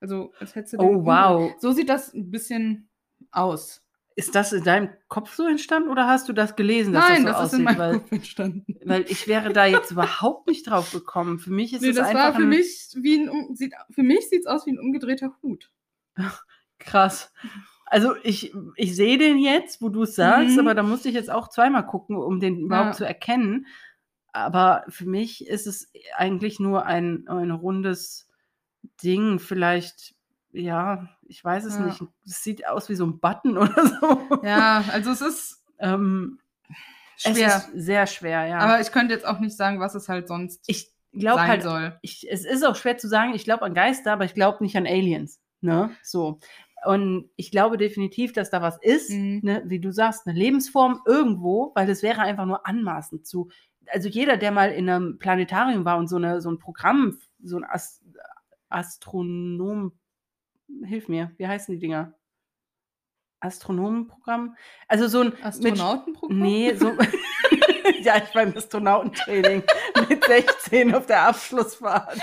A: also als hättest du
B: Oh,
A: den
B: wow.
A: umgedreht. So sieht das ein bisschen aus.
B: Ist das in deinem Kopf so entstanden oder hast du das gelesen, dass
A: Nein,
B: das
A: das,
B: so
A: ist in
B: aussieht?
A: meinem
B: weil,
A: Kopf entstanden.
B: weil ich wäre da jetzt überhaupt nicht drauf gekommen. Für mich ist
A: Nee,
B: es
A: das
B: einfach
A: war für
B: ein-
A: mich wie ein, sieht, für mich sieht es aus wie ein umgedrehter Hut.
B: krass. Also ich, ich sehe den jetzt, wo du es sagst,
A: Mhm.
B: aber da musste ich jetzt auch zweimal gucken, um den überhaupt
A: Ja.
B: zu erkennen. Aber für mich ist es eigentlich nur ein, ein rundes Ding. Vielleicht, ja, ich weiß es
A: Ja.
B: nicht. Es sieht aus wie so ein Button oder so.
A: Ja, also es ist
B: ähm,
A: schwer.
B: Es ist sehr schwer, ja.
A: aber ich könnte jetzt auch nicht sagen, was es halt sonst
B: ich glaube
A: sein
B: halt,
A: soll.
B: ich, es ist auch schwer zu sagen, ich glaube an Geister, aber ich glaube nicht an Aliens. Ne? So. Und ich glaube definitiv, dass da was ist,
A: Mhm.
B: ne? wie du sagst, eine Lebensform irgendwo, weil das wäre einfach nur anmaßend zu. Also jeder, der mal in einem Planetarium war und so, eine, so ein Programm, so ein Ast Astronom, hilf mir, wie heißen die Dinger? Astronomenprogramm? Also so ein mit-
A: Astronautenprogramm?
B: Nee, so. ja, ich beim Astronautentraining mit 16 auf der Abschlussfahrt.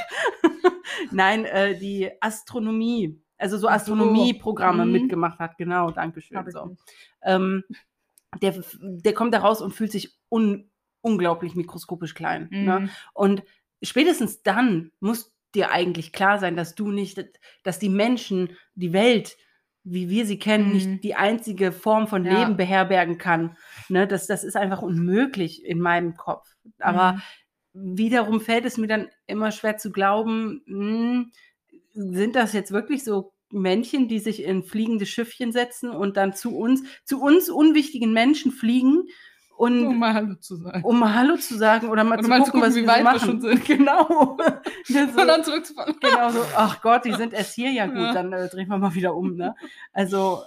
B: Nein, äh, die Astronomie, also so. Astronomieprogramme
A: Mhm.
B: mitgemacht hat, genau, danke schön.
A: Hab ich
B: So. Ähm, der, der kommt da raus und fühlt sich un, unglaublich mikroskopisch klein. Ne?
A: Mhm.
B: Und spätestens dann musst dir eigentlich klar sein, dass du nicht, dass die Menschen, die Welt, wie wir sie kennen,
A: Mhm.
B: nicht die einzige Form von
A: Ja.
B: Leben beherbergen kann. Ne? Das, das ist einfach unmöglich in meinem Kopf. Aber
A: Mhm.
B: wiederum fällt es mir dann immer schwer zu glauben, hm, sind das jetzt wirklich so Männchen, die sich in fliegende Schiffchen setzen und dann zu uns, zu uns unwichtigen Menschen fliegen und
A: um mal Hallo zu sagen.
B: um mal Hallo zu sagen oder mal,
A: Oder
B: zu,
A: mal
B: gucken,
A: zu gucken,
B: was
A: wie
B: wir
A: weit
B: so
A: wir
B: machen.
A: schon sind.
B: Genau. So,
A: Und dann zurückzufahren.
B: genau so, ach Gott, die sind erst hier, ja gut,
A: Ja.
B: dann äh, drehen wir mal wieder um. Ne? Also,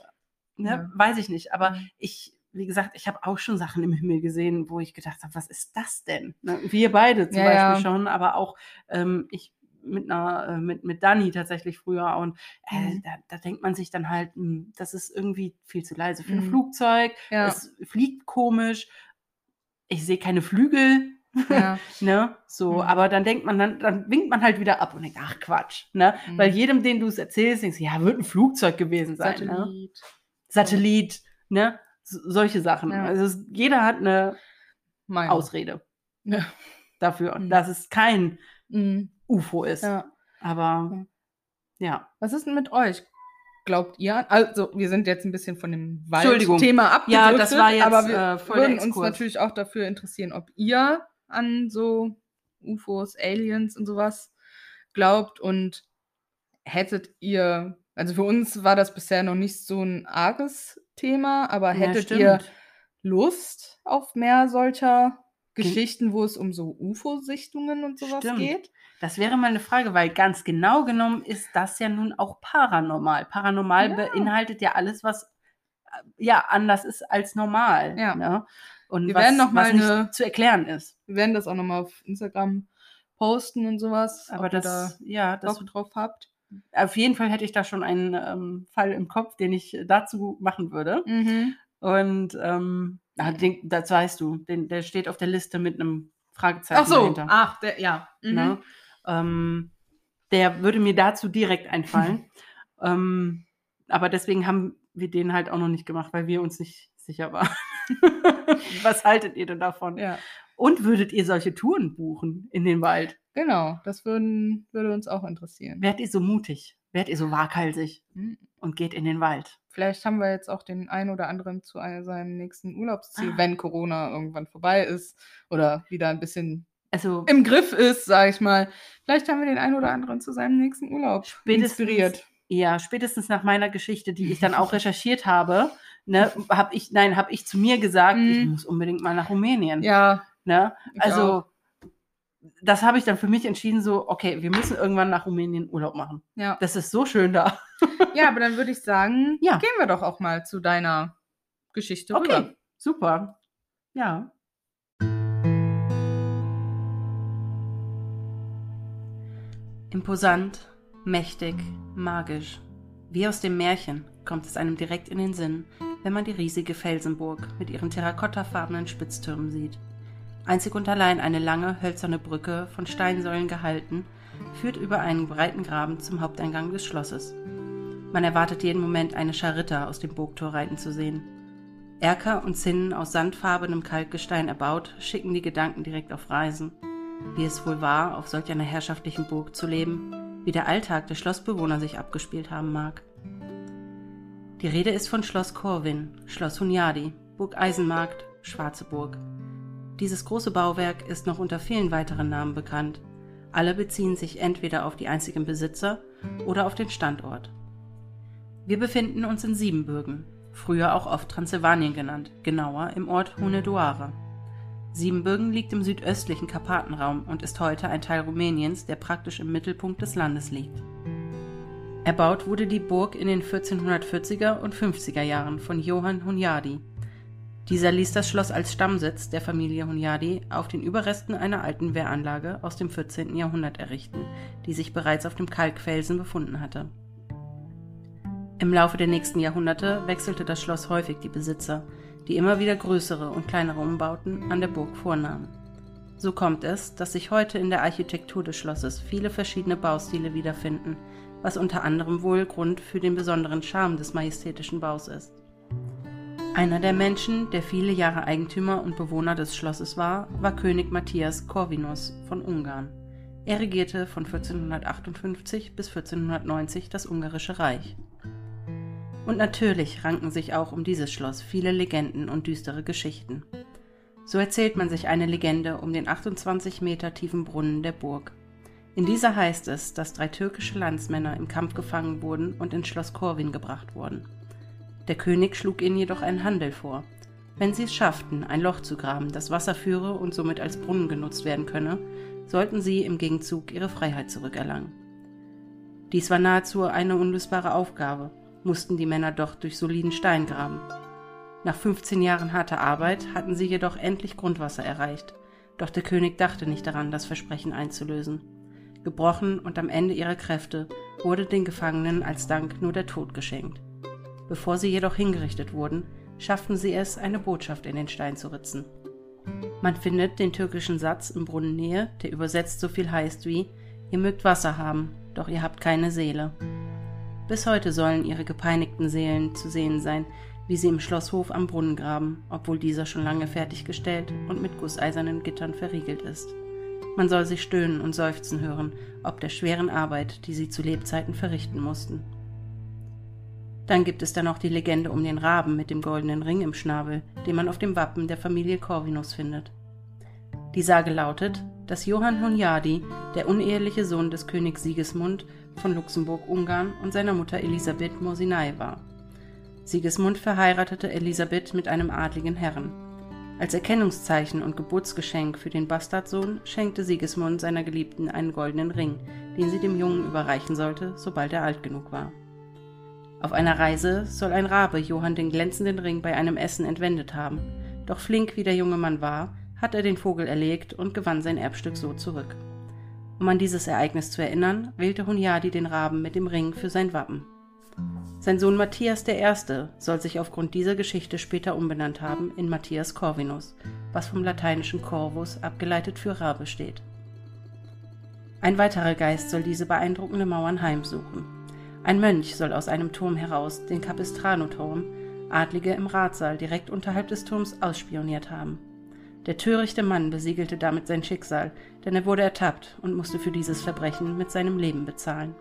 B: ne,
A: Ja.
B: weiß ich nicht. Aber
A: Mhm.
B: ich, wie gesagt, ich habe auch schon Sachen im Himmel gesehen, wo ich gedacht habe, was ist das denn? Ne? Wir beide zum
A: Ja,
B: Beispiel schon, aber auch ähm, ich mit einer, äh, mit, mit Dani tatsächlich früher und äh,
A: Mhm.
B: da, da denkt man sich dann halt, hm, das ist irgendwie viel zu leise für ein
A: Mhm.
B: Flugzeug,
A: Ja.
B: es fliegt komisch, ich sehe keine Flügel,
A: Ja.
B: ne, so,
A: Mhm.
B: aber dann denkt man, dann, dann winkt man halt wieder ab und denkt, ach Quatsch, ne,
A: Mhm.
B: weil jedem, den du es erzählst, denkst du, ja, wird ein Flugzeug gewesen sein, ne?
A: Satellit.
B: Satellit, ne, so, solche Sachen.
A: Ja.
B: Also es, jeder hat eine
A: Meinung.
B: Ausrede dafür,
A: Mhm.
B: dass es kein
A: Mhm.
B: UFO ist.
A: ja.
B: Aber ja,
A: Was ist denn mit euch? Glaubt ihr? Also, wir sind jetzt ein bisschen von dem. Waldthema abgedriftet,
B: Ja, das war jetzt,
A: aber wir
B: äh, voll
A: würden uns natürlich auch dafür interessieren, ob ihr an so UFOs, Aliens und sowas glaubt und hättet ihr, also für uns war das bisher noch nicht so ein arges Thema, aber
B: Ja,
A: hättet
B: stimmt.
A: ihr Lust auf mehr solcher Geschichten, wo es um so UFO-Sichtungen und sowas
B: Stimmt.
A: geht?
B: Das wäre mal eine Frage, weil ganz genau genommen ist das ja nun auch paranormal. Paranormal
A: Ja.
B: beinhaltet ja alles, was äh, ja anders ist als normal.
A: Ja.
B: Ne? Und
A: Wir
B: was,
A: werden noch mal
B: was nicht
A: eine-
B: zu erklären ist.
A: Wir werden das auch nochmal auf Instagram posten und sowas.
B: Aber das, ja,
A: da
B: das
A: Bock drauf habt.
B: auf jeden Fall hätte ich da schon einen ähm, Fall im Kopf, den ich dazu machen würde.
A: Mhm.
B: Und ähm, ah, den, das weißt du, den, der steht auf der Liste mit einem Fragezeichen
A: Ach so,
B: dahinter.
A: ach, der, ja. Mhm.
B: Ähm, der würde mir dazu direkt einfallen. ähm, aber deswegen haben wir den halt auch noch nicht gemacht, weil wir uns nicht sicher waren. Was haltet ihr denn davon?
A: Ja,
B: Und würdet ihr solche Touren buchen in den Wald?
A: genau. Das würden, würde uns auch interessieren.
B: Wärt ihr so mutig? Wärt ihr so waghalsig
A: Mhm.
B: und geht in den Wald?
A: Vielleicht haben wir jetzt auch den einen oder anderen zu einem, seinem nächsten Urlaubsziel,
B: Ah.
A: wenn Corona irgendwann vorbei ist oder wieder ein bisschen
B: Also
A: im Griff ist, sage ich mal. Vielleicht haben wir den einen oder anderen zu seinem nächsten Urlaub
B: Spätestens-
A: inspiriert.
B: Ja, spätestens nach meiner Geschichte, die ich dann auch recherchiert habe, ne, habe ich, nein, habe ich zu mir gesagt, ich
A: Mhm.
B: muss unbedingt mal nach Rumänien.
A: Ja,
B: Ne? Also, das habe ich dann für mich entschieden, so, okay, wir müssen irgendwann nach Rumänien Urlaub machen.
A: ja.
B: Das ist so schön da.
A: Ja, aber dann würde ich sagen,
B: Ja.
A: gehen wir doch auch mal zu deiner Geschichte
B: Okay,
A: rüber.
B: super. Ja. Imposant, mächtig, magisch. Wie aus dem Märchen kommt es einem direkt in den Sinn, wenn man die riesige Felsenburg mit ihren terrakottafarbenen Spitztürmen sieht. Einzig und allein eine lange, hölzerne Brücke, von Steinsäulen gehalten, führt über einen breiten Graben zum Haupteingang des Schlosses. Man erwartet jeden Moment eine Scharitta aus dem Burgtor reiten zu sehen. Erker und Zinnen aus sandfarbenem Kalkgestein erbaut, schicken die Gedanken direkt auf Reisen. Wie es wohl war, auf solch einer herrschaftlichen Burg zu leben, wie der Alltag der Schlossbewohner sich abgespielt haben mag. Die Rede ist von Schloss Corwin, Schloss Hunyadi, Burg Eisenmarkt, Schwarze Burg. Dieses große Bauwerk ist noch unter vielen weiteren Namen bekannt. Alle beziehen sich entweder auf die einzigen Besitzer oder auf den Standort. Wir befinden uns in Siebenbürgen, früher auch oft Transsilvanien genannt, genauer im Ort Hunedoara. Siebenbürgen liegt im südöstlichen Karpatenraum und ist heute ein Teil Rumäniens, der praktisch im Mittelpunkt des Landes liegt. Erbaut wurde die Burg in den 1440er und 50er Jahren von Johann Hunyadi. Dieser ließ das Schloss als Stammsitz der Familie Hunyadi auf den Überresten einer alten Wehranlage aus dem 14. Jahrhundert errichten, die sich bereits auf dem Kalkfelsen befunden hatte. Im Laufe der nächsten Jahrhunderte wechselte das Schloss häufig die Besitzer, die immer wieder größere und kleinere Umbauten an der Burg vornahmen. So kommt es, dass sich heute in der Architektur des Schlosses viele verschiedene Baustile wiederfinden, was unter anderem wohl Grund für den besonderen Charme des majestätischen Baus ist. Einer der Menschen, der viele Jahre Eigentümer und Bewohner des Schlosses war, war König Matthias Corvinus von Ungarn. Er regierte von 1458 bis 1490 das Ungarische Reich. Und natürlich ranken sich auch um dieses Schloss viele Legenden und düstere Geschichten. So erzählt man sich eine Legende um den 28 Meter tiefen Brunnen der Burg. In dieser heißt es, dass drei türkische Landsmänner im Kampf gefangen wurden und ins Schloss Corwin gebracht wurden. Der König schlug ihnen jedoch einen Handel vor. Wenn sie es schafften, ein Loch zu graben, das Wasser führe und somit als Brunnen genutzt werden könne, sollten sie im Gegenzug ihre Freiheit zurückerlangen. Dies war nahezu eine unlösbare Aufgabe, mussten die Männer doch durch soliden Stein graben. Nach 15 Jahren harter Arbeit hatten sie jedoch endlich Grundwasser erreicht, doch der König dachte nicht daran, das Versprechen einzulösen. Gebrochen und am Ende ihrer Kräfte wurde den Gefangenen als Dank nur der Tod geschenkt. Bevor sie jedoch hingerichtet wurden, schafften sie es, eine Botschaft in den Stein zu ritzen. Man findet den türkischen Satz in Brunnennähe, der übersetzt so viel heißt wie Ihr mögt Wasser haben, doch ihr habt keine Seele. Bis heute sollen ihre gepeinigten Seelen zu sehen sein, wie sie im Schlosshof am Brunnen graben, obwohl dieser schon lange fertiggestellt und mit gusseisernen Gittern verriegelt ist. Man soll sie stöhnen und seufzen hören, ob der schweren Arbeit, die sie zu Lebzeiten verrichten mussten. Dann gibt es da noch die Legende um den Raben mit dem goldenen Ring im Schnabel, den man auf dem Wappen der Familie Corvinus findet. Die Sage lautet, dass Johann Hunyadi, der uneheliche Sohn des Königs Sigismund von Luxemburg-Ungarn und seiner Mutter Elisabeth Morsinai war. Sigismund verheiratete Elisabeth mit einem adligen Herren. Als Erkennungszeichen und Geburtsgeschenk für den Bastardsohn schenkte Sigismund seiner Geliebten einen goldenen Ring, den sie dem Jungen überreichen sollte, sobald er alt genug war. Auf einer Reise soll ein Rabe Johann den glänzenden Ring bei einem Essen entwendet haben, doch flink wie der junge Mann war, hat er den Vogel erlegt und gewann sein Erbstück so zurück. Um an dieses Ereignis zu erinnern, wählte Hunyadi den Raben mit dem Ring für sein Wappen. Sein Sohn Matthias I. soll sich aufgrund dieser Geschichte später umbenannt haben in Matthias Corvinus, was vom lateinischen Corvus abgeleitet für Rabe steht. Ein weiterer Geist soll diese beeindruckende Mauern heimsuchen. Ein Mönch soll aus einem Turm heraus, den Capistrano-Turm, Adlige im Ratsaal direkt unterhalb des Turms ausspioniert haben. Der törichte Mann besiegelte damit sein Schicksal, denn er wurde ertappt und musste für dieses Verbrechen mit seinem Leben bezahlen.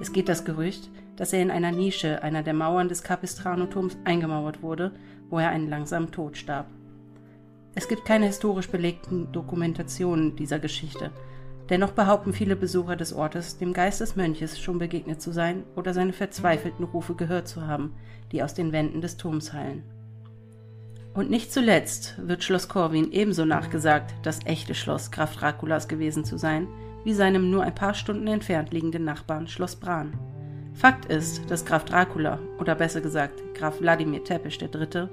B: Es geht das Gerücht, dass er in einer Nische einer der Mauern des Capistrano-Turms eingemauert wurde, wo er einen langsamen Tod starb. Es gibt keine historisch belegten Dokumentationen dieser Geschichte, Dennoch behaupten viele Besucher des Ortes, dem Geist des Mönches schon begegnet zu sein oder seine verzweifelten Rufe gehört zu haben, die aus den Wänden des Turms hallen. Und nicht zuletzt wird Schloss Corwin ebenso nachgesagt, das echte Schloss Graf Draculas gewesen zu sein, wie seinem nur ein paar Stunden entfernt liegenden Nachbarn Schloss Bran. Fakt ist, dass Graf Dracula, oder besser gesagt Graf Wladimir Tepisch III.,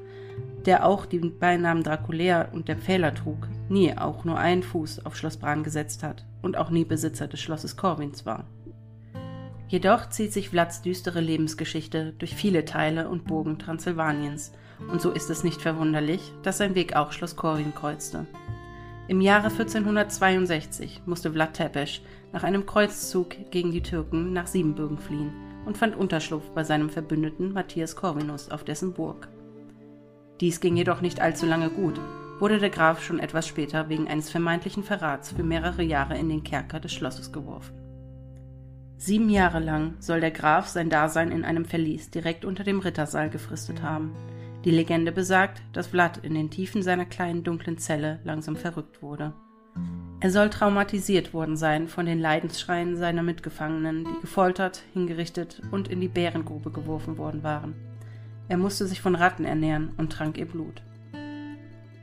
B: der auch die Beinamen Draculea und der Pfähler trug, nie auch nur einen Fuß auf Schloss Bran gesetzt hat und auch nie Besitzer des Schlosses Corwins war. Jedoch zieht sich Vlads düstere Lebensgeschichte durch viele Teile und Burgen Transsilvaniens, und so ist es nicht verwunderlich, dass sein Weg auch Schloss Corwin kreuzte. Im Jahre 1462 musste Vlad Tepes nach einem Kreuzzug gegen die Türken nach Siebenbürgen fliehen und fand Unterschlupf bei seinem Verbündeten Matthias Corvinus auf dessen Burg. Dies ging jedoch nicht allzu lange gut, wurde der Graf schon etwas später wegen eines vermeintlichen Verrats für mehrere Jahre in den Kerker des Schlosses geworfen. Sieben Jahre lang soll der Graf sein Dasein in einem Verlies direkt unter dem Rittersaal gefristet haben. Die Legende besagt, dass Vlad in den Tiefen seiner kleinen dunklen Zelle langsam verrückt wurde. Er soll traumatisiert worden sein von den Leidensschreien seiner Mitgefangenen, die gefoltert, hingerichtet und in die Bärengrube geworfen worden waren. Er musste sich von Ratten ernähren und trank ihr Blut.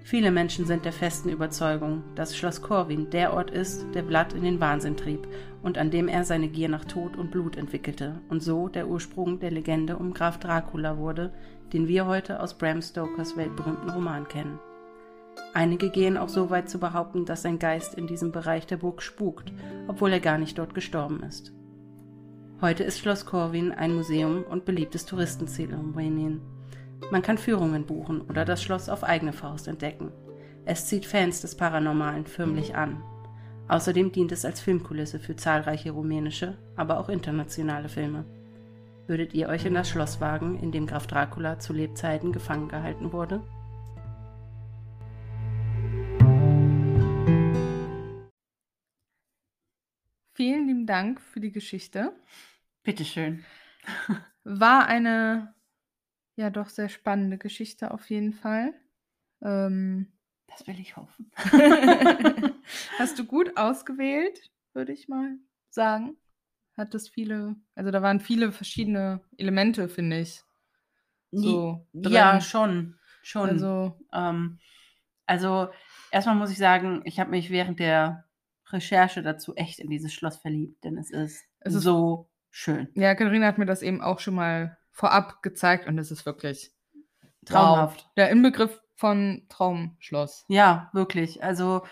B: Viele Menschen sind der festen Überzeugung, dass Schloss Corwin der Ort ist, der Vlad in den Wahnsinn trieb und an dem er seine Gier nach Tod und Blut entwickelte und so der Ursprung der Legende um Graf Dracula wurde, den wir heute aus Bram Stokers weltberühmten Roman kennen. Einige gehen auch so weit zu behaupten, dass sein Geist in diesem Bereich der Burg spukt, obwohl er gar nicht dort gestorben ist. Heute ist Schloss Corwin ein Museum und beliebtes Touristenziel in Rumänien. Man kann Führungen buchen oder das Schloss auf eigene Faust entdecken. Es zieht Fans des Paranormalen förmlich an. Außerdem dient es als Filmkulisse für zahlreiche rumänische, aber auch internationale Filme. Würdet ihr euch in das Schloss wagen, in dem Graf Dracula zu Lebzeiten gefangen gehalten wurde?
A: vielen lieben Dank für die Geschichte.
B: Bitteschön.
A: War eine, ja, doch sehr spannende Geschichte auf jeden Fall. Ähm,
B: Das will ich hoffen.
A: hast du gut ausgewählt, würde ich mal sagen. Hat es viele, also da waren viele verschiedene Elemente, finde ich. So
B: ja,
A: drin.
B: schon. Schon.
A: Also,
B: Ähm, also erstmal muss ich sagen, ich habe mich während der Recherche dazu echt in dieses Schloss verliebt, denn es ist,
A: Es ist-
B: so schön.
A: ja, Katharina hat mir das eben auch schon mal vorab gezeigt und es ist wirklich
B: Traumhaft.
A: Traum. Der Inbegriff von Traumschloss.
B: Ja, wirklich. Also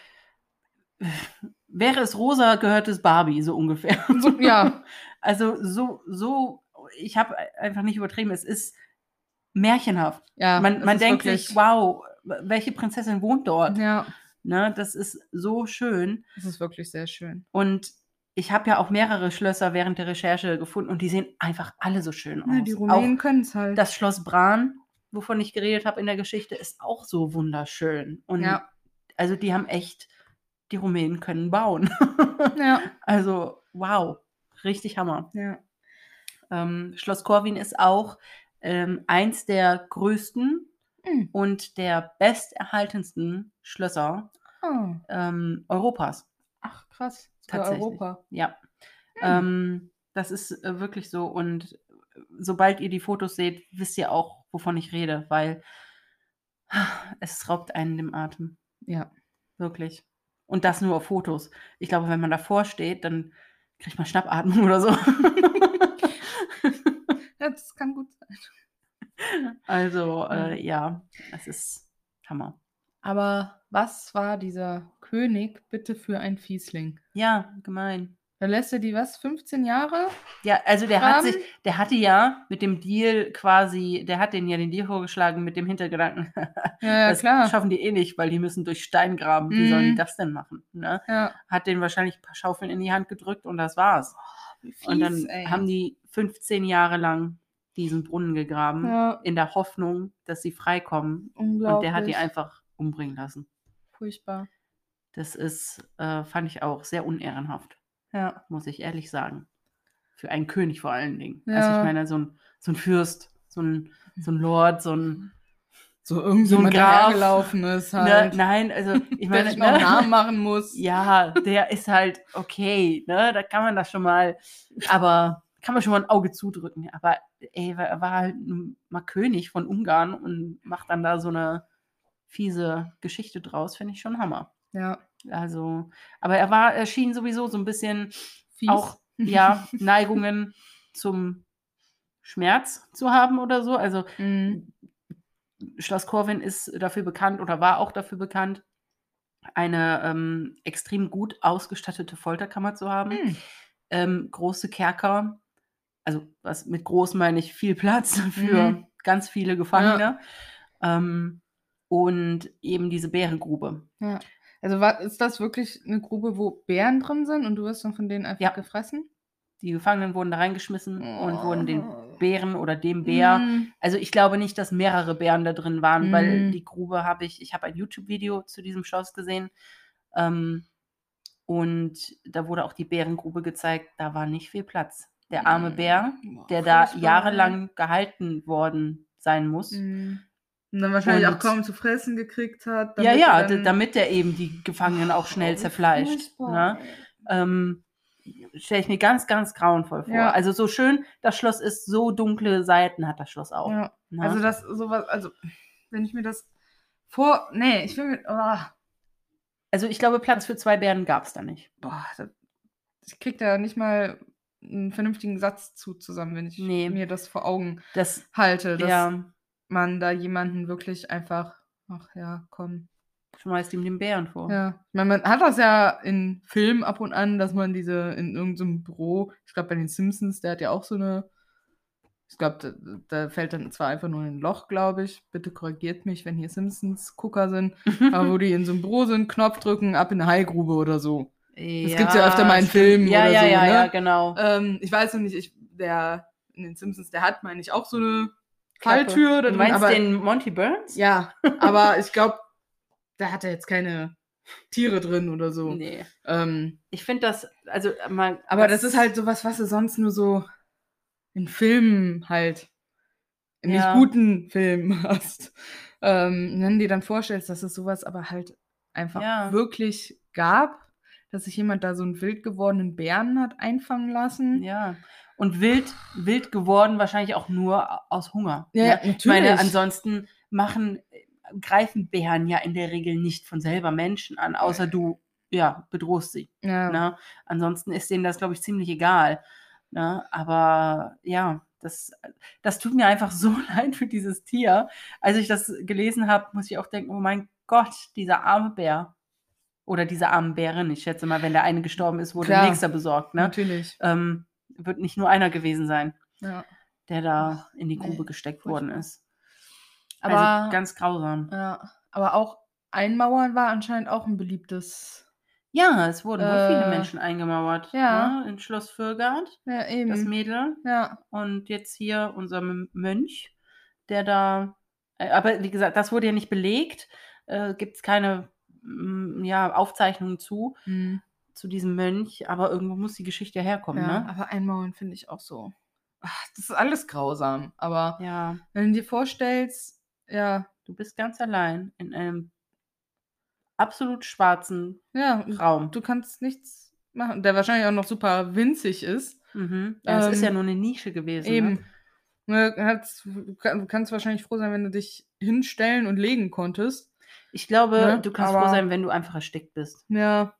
B: wäre es rosa, gehört es Barbie, so ungefähr.
A: So, ja,
B: Also so, so, ich habe einfach nicht übertrieben, es ist märchenhaft.
A: ja.
B: man man denkt
A: wirklich-
B: sich, wow, welche Prinzessin wohnt dort?
A: Ja,
B: Ne, das ist so schön.
A: es ist wirklich sehr schön.
B: Und ich habe ja auch mehrere Schlösser während der Recherche gefunden und die sehen einfach alle so schön aus.
A: Ja, die Rumänen können es halt.
B: das Schloss Bran, wovon ich geredet habe in der Geschichte, ist auch so wunderschön. Und
A: Ja.
B: also die haben echt, die Rumänen können bauen.
A: ja,
B: also wow, richtig Hammer.
A: ja.
B: Ähm, Schloss Corwin ist auch ähm, eins der größten
A: Mhm.
B: und der besterhaltensten Schlösser
A: Oh.
B: ähm, Europas.
A: Ach, krass.
B: Tatsächlich.
A: Europa.
B: Ja.
A: Hm.
B: Ähm, das ist äh, wirklich so. Und sobald ihr die Fotos seht, wisst ihr auch, wovon ich rede, weil es raubt einen dem Atem.
A: Ja.
B: Wirklich. Und das nur auf Fotos. Ich glaube, wenn man davor steht, dann kriegt man Schnappatmung oder so.
A: das kann gut sein.
B: also, äh, ja, es ist Hammer.
A: Aber was war dieser König bitte für ein Fiesling?
B: Ja, gemein.
A: Da lässt er die was? 15 Jahre?
B: Ja, also der hat
A: Graben?
B: sich, der hatte ja mit dem Deal quasi, der hat den ja den Deal vorgeschlagen mit dem Hintergedanken,
A: Ja, ja,
B: das
A: klar.
B: schaffen die eh nicht, weil die müssen durch Stein graben. Wie sollen die
A: Mhm.
B: das denn machen? Ne?
A: Ja.
B: Hat den wahrscheinlich ein paar Schaufeln in die Hand gedrückt und das war's.
A: Wie fies,
B: und dann
A: ey.
B: haben die 15 Jahre lang diesen Brunnen gegraben,
A: Ja,
B: in der Hoffnung, dass sie freikommen.
A: unglaublich.
B: Und der hat die einfach umbringen lassen.
A: Furchtbar.
B: Das ist, äh, fand ich auch sehr unehrenhaft,
A: Ja.
B: muss ich ehrlich sagen. Für einen König vor allen Dingen. Also
A: Ja.
B: ich meine, so ein, so ein Fürst, so ein, so ein Lord, so ein
A: So irgendwie
B: So ein Graf.
A: gelaufen ist
B: ne,
A: halt.
B: nein, also ich
A: Ich
B: meine,
A: meine, ich einen
B: ne,
A: Namen machen muss.
B: ja, der ist halt okay, ne? Da kann man das schon mal, aber kann man schon mal ein Auge zudrücken. Aber ey, er war halt mal König von Ungarn und macht dann da so eine fiese Geschichte draus, finde ich schon Hammer.
A: Ja.
B: Also, aber er war, er schien sowieso so ein bisschen
A: Fies.
B: auch, ja, Neigungen zum Schmerz zu haben oder so. Also
A: Mhm.
B: Schloss Corwin ist dafür bekannt oder war auch dafür bekannt, eine ähm, extrem gut ausgestattete Folterkammer zu haben.
A: Mhm.
B: Ähm, große Kerker, also was mit groß meine ich viel Platz für
A: Mhm.
B: ganz viele Gefangene. Ähm, und eben diese Bärengrube.
A: Ja. Also war, ist das wirklich eine Grube, wo Bären drin sind und du wirst dann von denen einfach
B: Ja.
A: gefressen?
B: Die Gefangenen wurden da reingeschmissen und wurden den
A: Oh.
B: Bären oder dem Bär
A: Mhm.
B: Also ich glaube nicht, dass mehrere Bären da drin waren, weil
A: Mhm.
B: die Grube habe ich, ich habe ein YouTube-Video zu diesem Schloss gesehen ähm, und da wurde auch die Bärengrube gezeigt, da war nicht viel Platz. Der arme Bär,
A: Boah,
B: der da jahrelang gehalten worden sein muss.
A: Und dann wahrscheinlich
B: Und-
A: auch kaum zu fressen gekriegt hat.
B: Ja, ja,
A: dann-
B: damit er eben die Gefangenen auch schnell
A: Oh,
B: zerfleischt. Ne? Ähm, Stelle ich mir ganz, ganz grauenvoll vor.
A: Ja.
B: Also so schön das Schloss ist, so dunkle Seiten hat das Schloss auch.
A: Ja.
B: ne?
A: Also das sowas, also wenn ich mir das vor, nee, ich will mir, oh,
B: also ich glaube, Platz für zwei Bären gab es da nicht.
A: boah, das, ich krieg da nicht mal einen vernünftigen Satz zu zusammen, wenn ich
B: Nee.
A: mir das vor Augen
B: Das,
A: halte, dass
B: ja,
A: man da jemanden wirklich einfach, ach ja, komm.
B: schmeißt ihm den Bären vor.
A: Ja, ich meine, man hat das ja in Filmen ab und an, dass man diese in irgendeinem Büro, ich glaube bei den Simpsons, der hat ja auch so eine, ich glaube, da, da fällt dann zwar einfach nur ein Loch, glaube ich. Bitte korrigiert mich, wenn hier Simpsons-Gucker sind, aber wo die in so einem Büro sind, Knopf drücken, ab in eine Haigrube oder so.
B: Das
A: gibt's ja öfter mal in Filmen
B: Ja,
A: oder
B: ja,
A: so,
B: ja,
A: ne?
B: ja, genau.
A: Ähm, ich weiß noch nicht, ich, der in den Simpsons, der hat, meine ich, auch so eine. Falltür.
B: Du meinst
A: aber,
B: den Monty Burns?
A: Ja, aber ich glaube, da hat er jetzt keine Tiere drin oder so.
B: Nee.
A: Ähm,
B: Ich finde das, also mal.
A: aber das ist halt sowas, was du sonst nur so in Filmen halt, in
B: Ja.
A: nicht guten Filmen hast. Ähm, wenn du dir dann vorstellst, dass es sowas aber halt einfach
B: Ja.
A: wirklich gab, dass sich jemand da so einen wild gewordenen Bären hat einfangen lassen.
B: Ja. Und wild, wild geworden wahrscheinlich auch nur aus Hunger.
A: Ja,
B: ne?
A: ja,
B: Ich meine,
A: natürlich.
B: ansonsten machen, greifen Bären ja in der Regel nicht von selber Menschen an, außer du, ja, bedrohst sie.
A: Ja.
B: Ne? Ansonsten ist denen das, glaube ich, ziemlich egal. Ne? Aber ja, das, das tut mir einfach so leid für dieses Tier. Als ich das gelesen habe, muss ich auch denken, oh mein Gott, dieser arme Bär. Oder diese arme Bärin. Ich schätze mal, wenn der eine gestorben ist, wurde
A: Klar.
B: der nächster besorgt. Ne?
A: Natürlich.
B: Ähm, wird nicht nur einer gewesen sein,
A: Ja.
B: der da in die
A: nee,
B: Grube gesteckt worden ist.
A: Aber,
B: also ganz grausam.
A: ja, aber auch Einmauern war anscheinend auch ein beliebtes.
B: Ja, es wurden wohl viele
A: Äh,
B: Menschen eingemauert.
A: ja.
B: Ne? In Schloss Fürgard,
A: Ja, eben.
B: das Mädel.
A: ja.
B: Und jetzt hier unser Mönch, der da, äh, aber wie gesagt, das wurde ja nicht belegt, äh, gibt es keine mm, ja, Aufzeichnungen zu,
A: Hm.
B: Zu diesem Mönch, aber irgendwo muss die Geschichte herkommen,
A: ja.
B: ne?
A: Aber Einmauern finde ich auch so. Ach, das ist alles grausam. Aber
B: Ja,
A: wenn du dir vorstellst, ja,
B: du bist ganz allein in einem absolut schwarzen
A: ja,
B: Raum.
A: du kannst nichts machen. Der wahrscheinlich auch noch super winzig ist.
B: Mhm. Ja, es ist ja
A: Ähm,
B: nur eine Nische gewesen. Ne?
A: Eben. Ne, du kannst wahrscheinlich froh sein, wenn du dich hinstellen und legen konntest.
B: Ich glaube,
A: Ne?
B: du kannst
A: Aber-
B: froh sein, wenn du einfach erstickt bist.
A: Ja,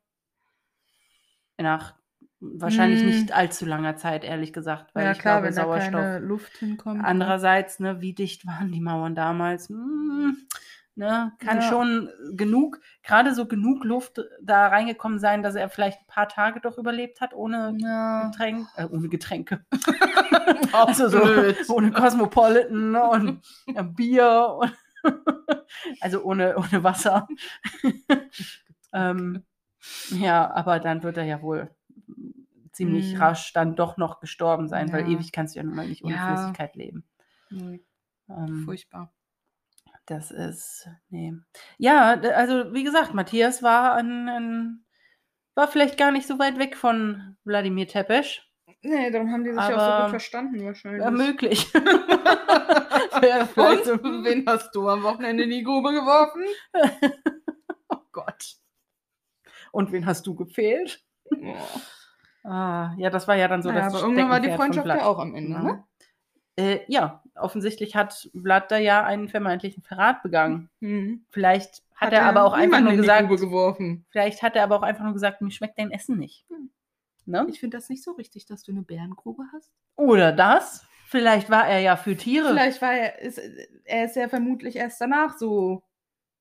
B: Nach wahrscheinlich
A: Mm.
B: nicht allzu langer Zeit, ehrlich gesagt, weil
A: ja
B: ich
A: klar,
B: glaube,
A: wenn da
B: Sauerstoff.
A: keine Luft hinkommt. ne?
B: Andererseits, ne, wie dicht waren die Mauern damals? Hm, ne, kann
A: Ja.
B: schon genug, gerade so genug Luft da reingekommen sein, dass er vielleicht ein paar Tage doch überlebt hat, ohne
A: Ja.
B: Getränk, äh, ohne Getränke. Also so ohne Cosmopolitan und äh, Bier und also ohne, ohne Wasser. ähm, ja, aber dann wird er ja wohl ziemlich
A: Mm.
B: rasch dann doch noch gestorben sein, weil
A: Ja.
B: ewig kannst du ja nun mal nicht ohne
A: Ja.
B: Flüssigkeit leben.
A: Nee,
B: Ähm,
A: Furchtbar.
B: das ist, nee. Ja, also wie gesagt, Matthias war ein, ein war vielleicht gar nicht so weit weg von Wladimir Tepesch.
A: Nee, darum haben die sich auch so
B: Aber-
A: gut verstanden wahrscheinlich.
B: Ja, möglich.
A: Und wen hast du am Wochenende in die Grube geworfen?
B: oh Gott. Und wen hast du gefehlt?
A: Oh.
B: Ah, ja, das war ja dann so
A: naja,
B: das
A: aber irgendwann war die Freundschaft ja auch am Ende, ne?
B: Äh, ja, offensichtlich hat Vlad da ja einen vermeintlichen Verrat begangen.
A: Hm.
B: Vielleicht hat, er aber auch einfach nur gesagt, vielleicht hat er aber auch einfach nur gesagt, mir schmeckt dein Essen nicht.
A: Hm.
B: Ne?
A: Ich finde das nicht so richtig, dass du eine Bärengrube hast.
B: Oder das. Vielleicht war er ja für Tiere.
A: Vielleicht war er, ist, er ist ja vermutlich erst danach so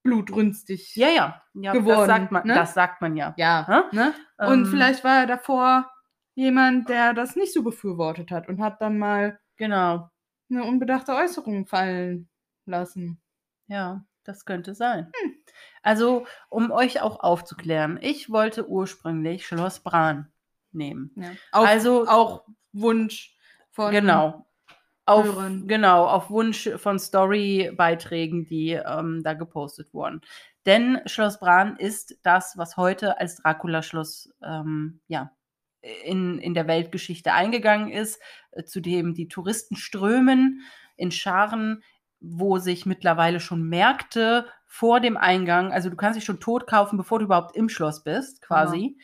A: blutrünstig.
B: Ja, ja. ja das
A: geworden,
B: sagt man,
A: ne?
B: das sagt man ja.
A: Ja. Ne? Und
B: Ähm,
A: vielleicht war er davor jemand, der das nicht so befürwortet hat und hat dann mal
B: Genau.
A: eine unbedachte Äußerung fallen lassen.
B: Ja, das könnte sein.
A: Hm.
B: Also, um euch auch aufzuklären, ich wollte ursprünglich Schloss Bran nehmen.
A: Auf,
B: Also-
A: auch Wunsch von
B: Genau. Auf,
A: Hörern.
B: genau, auf Wunsch von Storybeiträgen, die ähm, da gepostet wurden. Denn Schloss Bran ist das, was heute als Dracula-Schloss ähm, ja, in, in der Weltgeschichte eingegangen ist, äh, zu dem die Touristen strömen in Scharen, wo sich mittlerweile schon Märkte vor dem Eingang, also du kannst dich schon tot kaufen, bevor du überhaupt im Schloss bist, quasi.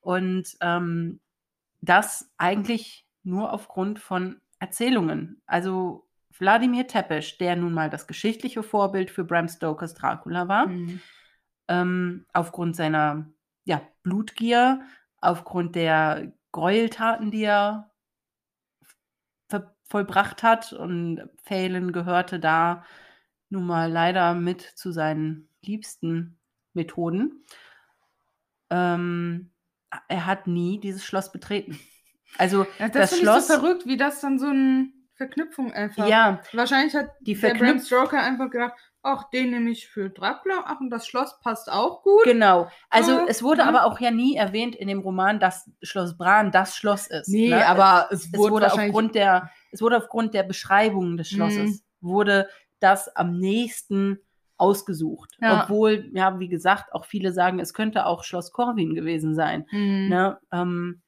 B: Und ähm, das eigentlich nur aufgrund von Erzählungen. Also Wladimir Tepesch, der nun mal das geschichtliche Vorbild für Bram Stokers Dracula war,
A: Mhm.
B: ähm, aufgrund seiner ja, Blutgier, aufgrund der Gräueltaten, die er vollbracht hat und Phelan gehörte da nun mal leider mit zu seinen liebsten Methoden. Ähm, er hat nie dieses Schloss betreten. Also
A: Ja, das,
B: das Schloss,
A: so verrückt, wie das dann so eine Verknüpfung einfach.
B: ja,
A: Wahrscheinlich hat
B: die
A: der Bram Stoker einfach gedacht, ach, den nehme ich für Dracula, ach, und das Schloss passt auch gut.
B: Genau. Also
A: So,
B: es wurde
A: ne?
B: aber auch ja nie erwähnt in dem Roman, dass Schloss Bran das Schloss ist.
A: Nee,
B: ne?
A: aber es
B: es
A: wurde,
B: wurde
A: wahrscheinlich
B: aufgrund der, es wurde aufgrund der Beschreibung des Schlosses, wurde das am nächsten ausgesucht.
A: Ja.
B: Obwohl, ja, wie gesagt, auch viele sagen, es könnte auch Schloss Corwin gewesen sein.
A: Mhm.
B: Ne? Ähm,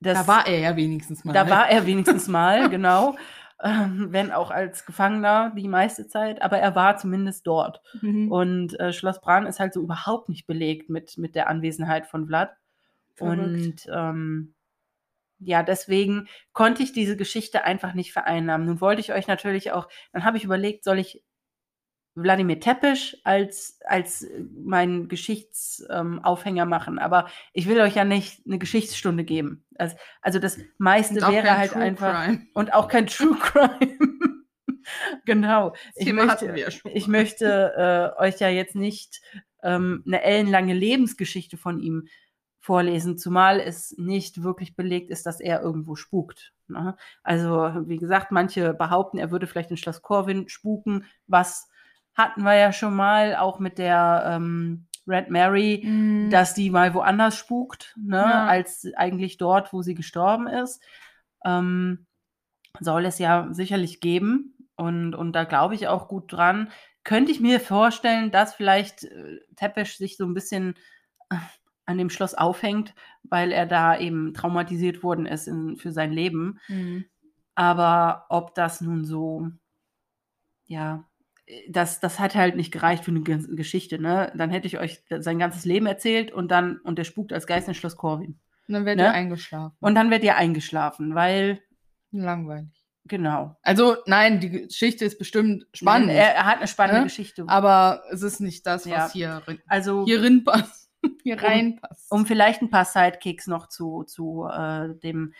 B: das,
A: Da war er ja wenigstens mal.
B: da war er wenigstens mal, genau. Ähm, wenn auch als Gefangener die meiste Zeit, aber er war zumindest dort.
A: Mhm.
B: Und äh, Schloss Bran ist halt so überhaupt nicht belegt mit, mit der Anwesenheit von Vlad.
A: Verrückt.
B: Und ähm, ja, deswegen konnte ich diese Geschichte einfach nicht vereinnahmen. Nun wollte ich euch natürlich auch, dann habe ich überlegt, soll ich Wladimir Tepisch als, als äh, meinen Geschichtsaufhänger machen. Aber ich will euch ja nicht eine Geschichtsstunde geben. Also, also das meiste wäre halt
A: True
B: einfach.
A: Crime.
B: Und auch kein True Crime. genau. Ich
A: Thema
B: möchte,
A: ja
B: ich möchte äh, euch ja jetzt nicht ähm, eine ellenlange Lebensgeschichte von ihm vorlesen, zumal es nicht wirklich belegt ist, dass er irgendwo spukt. Ne? Also, wie gesagt, manche behaupten, er würde vielleicht in Schloss Corwin spuken, was hatten wir ja schon mal, auch mit der ähm, Red Mary,
A: Mhm.
B: dass die mal woanders spukt, ne,
A: Ja.
B: als eigentlich dort, wo sie gestorben ist. Ähm, soll es ja sicherlich geben. Und, und da glaube ich auch gut dran. Könnte ich mir vorstellen, dass vielleicht äh, Tepesch sich so ein bisschen äh, an dem Schloss aufhängt, weil er da eben traumatisiert worden ist in, für sein Leben.
A: Mhm.
B: Aber ob das nun so, ja, das, das hat halt nicht gereicht für eine Ge- Geschichte, ne? Dann hätte ich euch sein ganzes Leben erzählt und dann, und der spukt als Geist in Schloss Corwin.
A: Und dann wird
B: Ne?
A: er eingeschlafen.
B: Und dann werdet ihr eingeschlafen, weil,
A: Langweilig.
B: genau.
A: Also, nein, die Geschichte ist bestimmt spannend.
B: Er, er hat eine spannende
A: Ne?
B: Geschichte.
A: aber es ist nicht das, was
B: Ja.
A: hier,
B: Also,
A: hier reinpasst. Hier reinpasst.
B: um vielleicht ein paar Sidekicks noch zu, zu äh, dem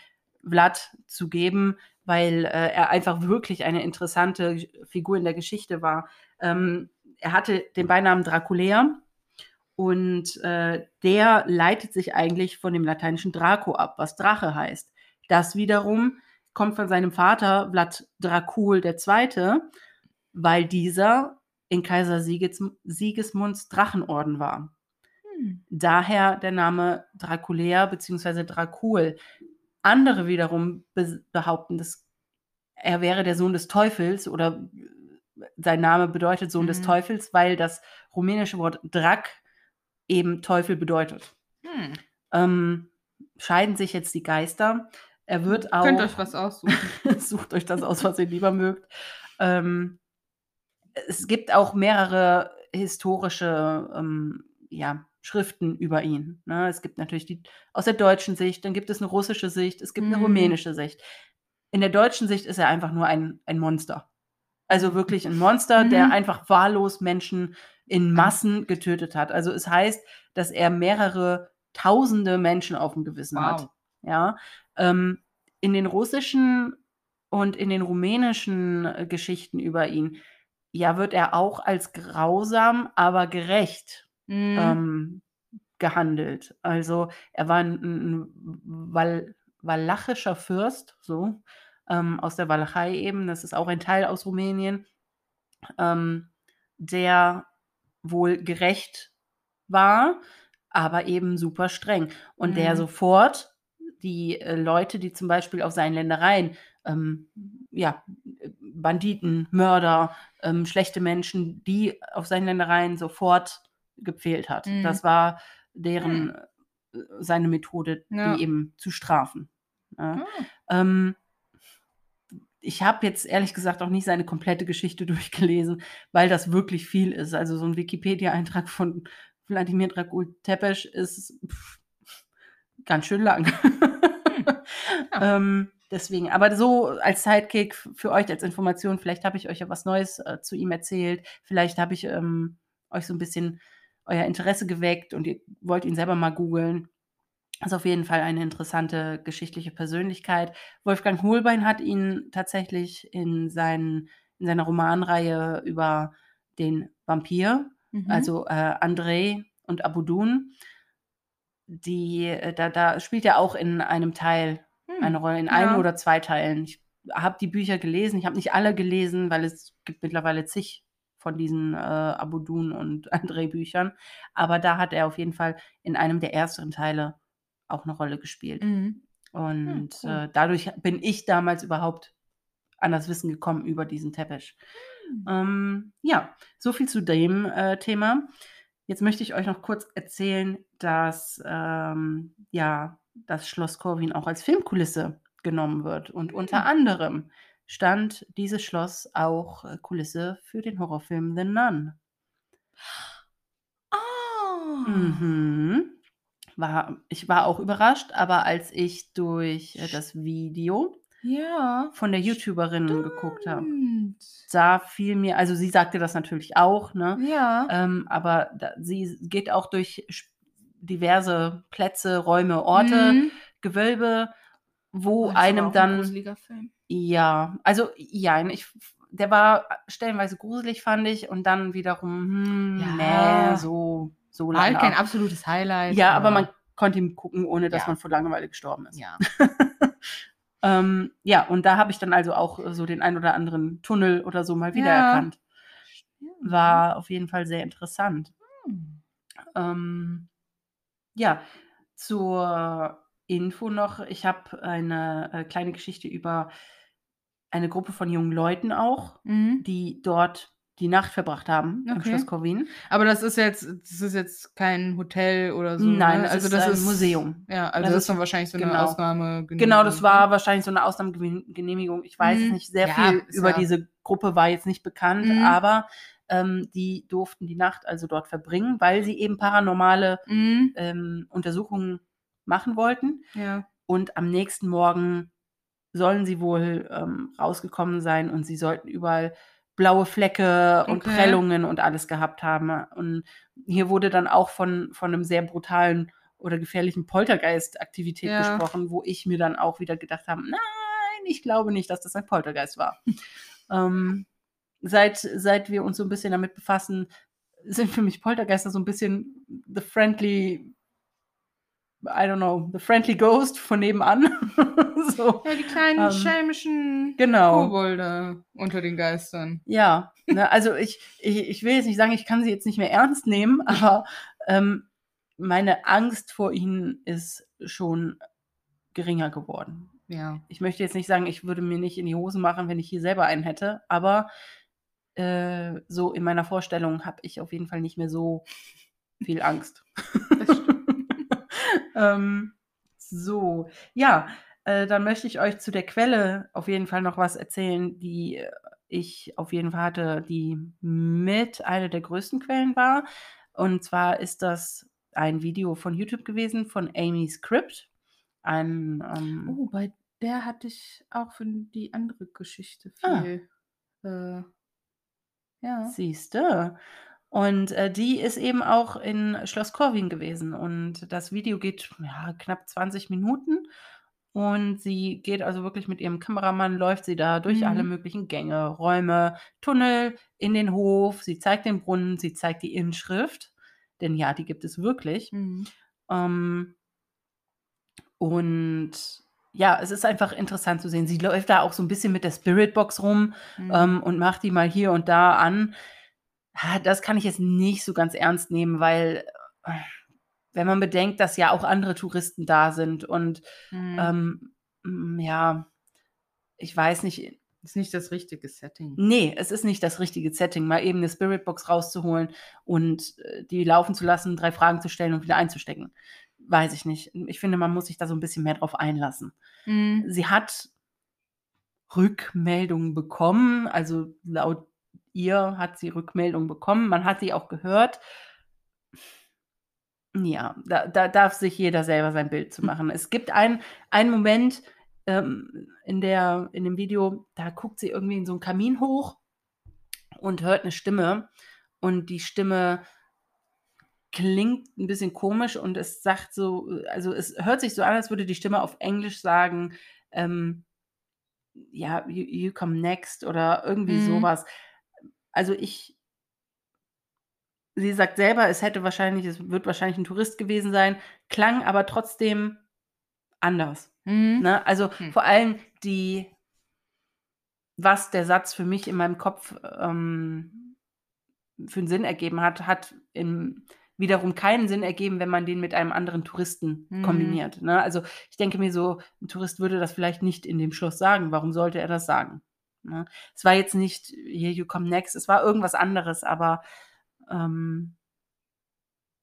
B: Vlad zu geben, weil äh, er einfach wirklich eine interessante Figur in der Geschichte war. Ähm, er hatte den Beinamen Draculea und äh, der leitet sich eigentlich von dem lateinischen Draco ab, was Drache heißt. Das wiederum kommt von seinem Vater Vlad Dracul II., weil dieser in Kaiser Siges Sigismunds Drachenorden war.
A: Hm.
B: Daher der Name Draculea bzw. Dracul. Andere wiederum be behaupten, dass er wäre der Sohn des Teufels oder sein Name bedeutet Sohn des
A: Mhm.
B: Teufels, weil das rumänische Wort Drac eben Teufel bedeutet.
A: Hm.
B: Ähm, scheiden sich jetzt die Geister. Er wird auch.
A: Könnt euch was aussuchen.
B: Sucht euch das aus, was ihr lieber mögt. Ähm, es gibt auch mehrere historische ähm, ja, Schriften über ihn. Ne? Es gibt natürlich die aus der deutschen Sicht, dann gibt es eine russische Sicht, es gibt eine
A: Mhm.
B: rumänische Sicht. In der deutschen Sicht ist er einfach nur ein, ein Monster. Also wirklich ein Monster, der
A: Mhm.
B: einfach wahllos Menschen in Massen getötet hat. Also es heißt, dass er mehrere tausende Menschen auf dem Gewissen hat.
A: Wow.
B: Ja, ähm, in den russischen und in den rumänischen äh, Geschichten über ihn, ja, wird er auch als grausam, aber gerecht
A: Mhm.
B: ähm, gehandelt. Also er war ein, ein Wal walachischer Fürst, so ähm, aus der Walachei eben. Das ist auch ein Teil aus Rumänien, ähm, der wohl gerecht war, aber eben super streng und der
A: Mhm.
B: sofort die äh, Leute, die zum Beispiel auf seinen Ländereien, ähm, ja, Banditen, Mörder, ähm, schlechte Menschen, die auf seinen Ländereien sofort gepfählt hat.
A: Mhm.
B: Das war deren äh, seine Methode,
A: Ja.
B: die eben zu strafen. Ja.
A: Ah.
B: Ähm, ich habe jetzt ehrlich gesagt auch nicht seine komplette Geschichte durchgelesen, weil das wirklich viel ist. Also so ein Wikipedia-Eintrag von Wladimir Dracul Tepesch ist pff, ganz schön lang.
A: Ja.
B: ähm, deswegen, aber so als Sidekick für euch als Information, vielleicht habe ich euch ja was Neues äh, zu ihm erzählt, vielleicht habe ich ähm, euch so ein bisschen euer Interesse geweckt und ihr wollt ihn selber mal googeln. Das ist auf jeden Fall eine interessante geschichtliche Persönlichkeit. Wolfgang Holbein hat ihn tatsächlich in, seinen, in seiner Romanreihe über den Vampir,
A: Mhm.
B: also äh, André und Abudun, die, äh, da, da spielt er auch in einem Teil
A: Hm.
B: eine Rolle, in
A: Ja.
B: einem oder zwei Teilen. Ich habe die Bücher gelesen, ich habe nicht alle gelesen, weil es gibt mittlerweile zig von diesen äh, Abudun und André Büchern. Aber da hat er auf jeden Fall in einem der ersteren Teile auch eine Rolle gespielt.
A: Mhm.
B: Und
A: cool.
B: äh, dadurch bin ich damals überhaupt an das Wissen gekommen über diesen Teppich.
A: Mhm.
B: Ähm, ja, so viel zu dem äh, Thema. Jetzt möchte ich euch noch kurz erzählen, dass ähm, ja das Schloss Corwin auch als Filmkulisse genommen wird. Und unter
A: Mhm.
B: anderem stand dieses Schloss auch äh, Kulisse für den Horrorfilm The Nun.
A: Ah.
B: Mhm. War, ich war auch überrascht, aber als ich durch äh, das Video
A: Ja.
B: von der YouTuberin geguckt habe,
A: Stimmt.
B: da fiel mir, also sie sagte das natürlich auch, ne?
A: Ja.
B: Ähm, aber da, sie geht auch durch diverse Plätze, Räume, Orte,
A: Mhm.
B: Gewölbe, wo
A: Oh,
B: einem
A: ein
B: dann,
A: Film.
B: Ja, also ja, ich, der war stellenweise gruselig, fand ich, und dann wiederum, hm,
A: Ja.
B: nee, so, so
A: War halt
B: lange.
A: kein absolutes Highlight.
B: Ja, aber man konnte ihm gucken, ohne dass
A: Ja.
B: man vor Langeweile gestorben ist.
A: Ja.
B: ähm, ja, und da habe ich dann also auch äh, so den ein oder anderen Tunnel oder so mal
A: Ja.
B: wiedererkannt. War auf jeden Fall sehr interessant.
A: Hm.
B: Ähm, ja, zur Info noch, ich habe eine äh, kleine Geschichte über eine Gruppe von jungen Leuten auch,
A: Mhm.
B: die dort die Nacht verbracht haben im
A: Okay.
B: Schloss Corwin.
A: Aber das ist jetzt, das ist jetzt kein Hotel oder so.
B: Nein,
A: ne?
B: das
A: also
B: ist
A: das
B: ein
A: ist
B: Museum.
A: Ja, also
B: Das
A: das,
B: ist-
A: dann wahrscheinlich so eine
B: genau.
A: Ausnahme.
B: Genau, das war wahrscheinlich so eine Ausnahmegenehmigung. Ich weiß
A: Mhm.
B: nicht, sehr
A: Ja,
B: viel über
A: ja-
B: diese Gruppe war jetzt nicht bekannt,
A: Mhm.
B: aber ähm, die durften die Nacht also dort verbringen, weil sie eben paranormale
A: Mhm.
B: ähm, Untersuchungen machen wollten.
A: Ja.
B: Und am nächsten Morgen sollen sie wohl ähm, rausgekommen sein und sie sollten überall blaue Flecke und
A: Okay.
B: Prellungen und alles gehabt haben. Und hier wurde dann auch von, von einem sehr brutalen oder gefährlichen Poltergeist-Aktivität
A: Ja.
B: gesprochen, wo ich mir dann auch wieder gedacht habe, nein, ich glaube nicht, dass das ein Poltergeist war. ähm, seit, seit wir uns so ein bisschen damit befassen, sind für mich Poltergeister so ein bisschen the friendly I don't know, the friendly ghost von nebenan. so.
A: Ja, die kleinen
B: Ähm,
A: schelmischen
B: Genau.
A: Kobolde unter den Geistern.
B: Ja, ne, also ich, ich, ich will jetzt nicht sagen, ich kann sie jetzt nicht mehr ernst nehmen, aber ähm, meine Angst vor ihnen ist schon geringer geworden.
A: Ja.
B: Ich möchte jetzt nicht sagen, ich würde mir nicht in die Hosen machen, wenn ich hier selber einen hätte, aber äh, so in meiner Vorstellung habe ich auf jeden Fall nicht mehr so viel Angst.
A: Das stimmt.
B: Ähm, so, ja, äh, dann möchte ich euch zu der Quelle auf jeden Fall noch was erzählen, die ich auf jeden Fall hatte, die mit einer der größten Quellen war. Und zwar ist das ein Video von YouTube gewesen von Amy Script. Ein, ähm,
A: Oh, bei der hatte ich auch für die andere Geschichte
B: Ah.
A: viel. Äh, ja.
B: Siehste. Und äh, die ist eben auch in Schloss Corwin gewesen. Und das Video geht ja, knapp 20 Minuten. Und sie geht also wirklich mit ihrem Kameramann, läuft sie da durch
A: Mhm.
B: alle möglichen Gänge, Räume, Tunnel, in den Hof. Sie zeigt den Brunnen, sie zeigt die Inschrift. Denn ja, die gibt es wirklich.
A: Mhm.
B: Ähm, und ja, es ist einfach interessant zu sehen. Sie läuft da auch so ein bisschen mit der Spiritbox rum
A: Mhm.
B: ähm, und macht die mal hier und da an. Ah, Das kann ich jetzt nicht so ganz ernst nehmen, weil äh, wenn man bedenkt, dass ja auch andere Touristen da sind und
A: Mhm.
B: ähm, ja, ich weiß nicht,
A: ist nicht das richtige Setting.
B: nee, es ist nicht das richtige Setting, mal eben eine Spiritbox rauszuholen und äh, die laufen zu lassen, drei Fragen zu stellen und wieder einzustecken. Weiß ich nicht. Ich finde, man muss sich da so ein bisschen mehr drauf einlassen.
A: Mhm.
B: Sie hat Rückmeldungen bekommen, also laut ihr hat sie Rückmeldungen bekommen, man hat sie auch gehört. Ja, da, da darf sich jeder selber sein Bild zu machen. Es gibt ein, einen Moment ähm, in, der, in dem Video, da guckt sie irgendwie in so einen Kamin hoch und hört eine Stimme und die Stimme klingt ein bisschen komisch und es sagt so, also es hört sich so an, als würde die Stimme auf Englisch sagen, ähm, ja, you, you come next oder irgendwie
A: Mhm.
B: sowas. Also ich, sie sagt selber, es hätte wahrscheinlich, es wird wahrscheinlich ein Tourist gewesen sein, klang aber trotzdem anders.
A: Mhm.
B: Ne? Also
A: Hm.
B: vor allem die, was der Satz für mich in meinem Kopf ähm, für einen Sinn ergeben hat, hat in, wiederum keinen Sinn ergeben, wenn man den mit einem anderen Touristen
A: Mhm.
B: kombiniert. Ne? Also ich denke mir so, ein Tourist würde das vielleicht nicht in dem Schloss sagen. Warum sollte er das sagen? Ne? Es war jetzt nicht Here You Come Next, es war irgendwas anderes, aber ähm,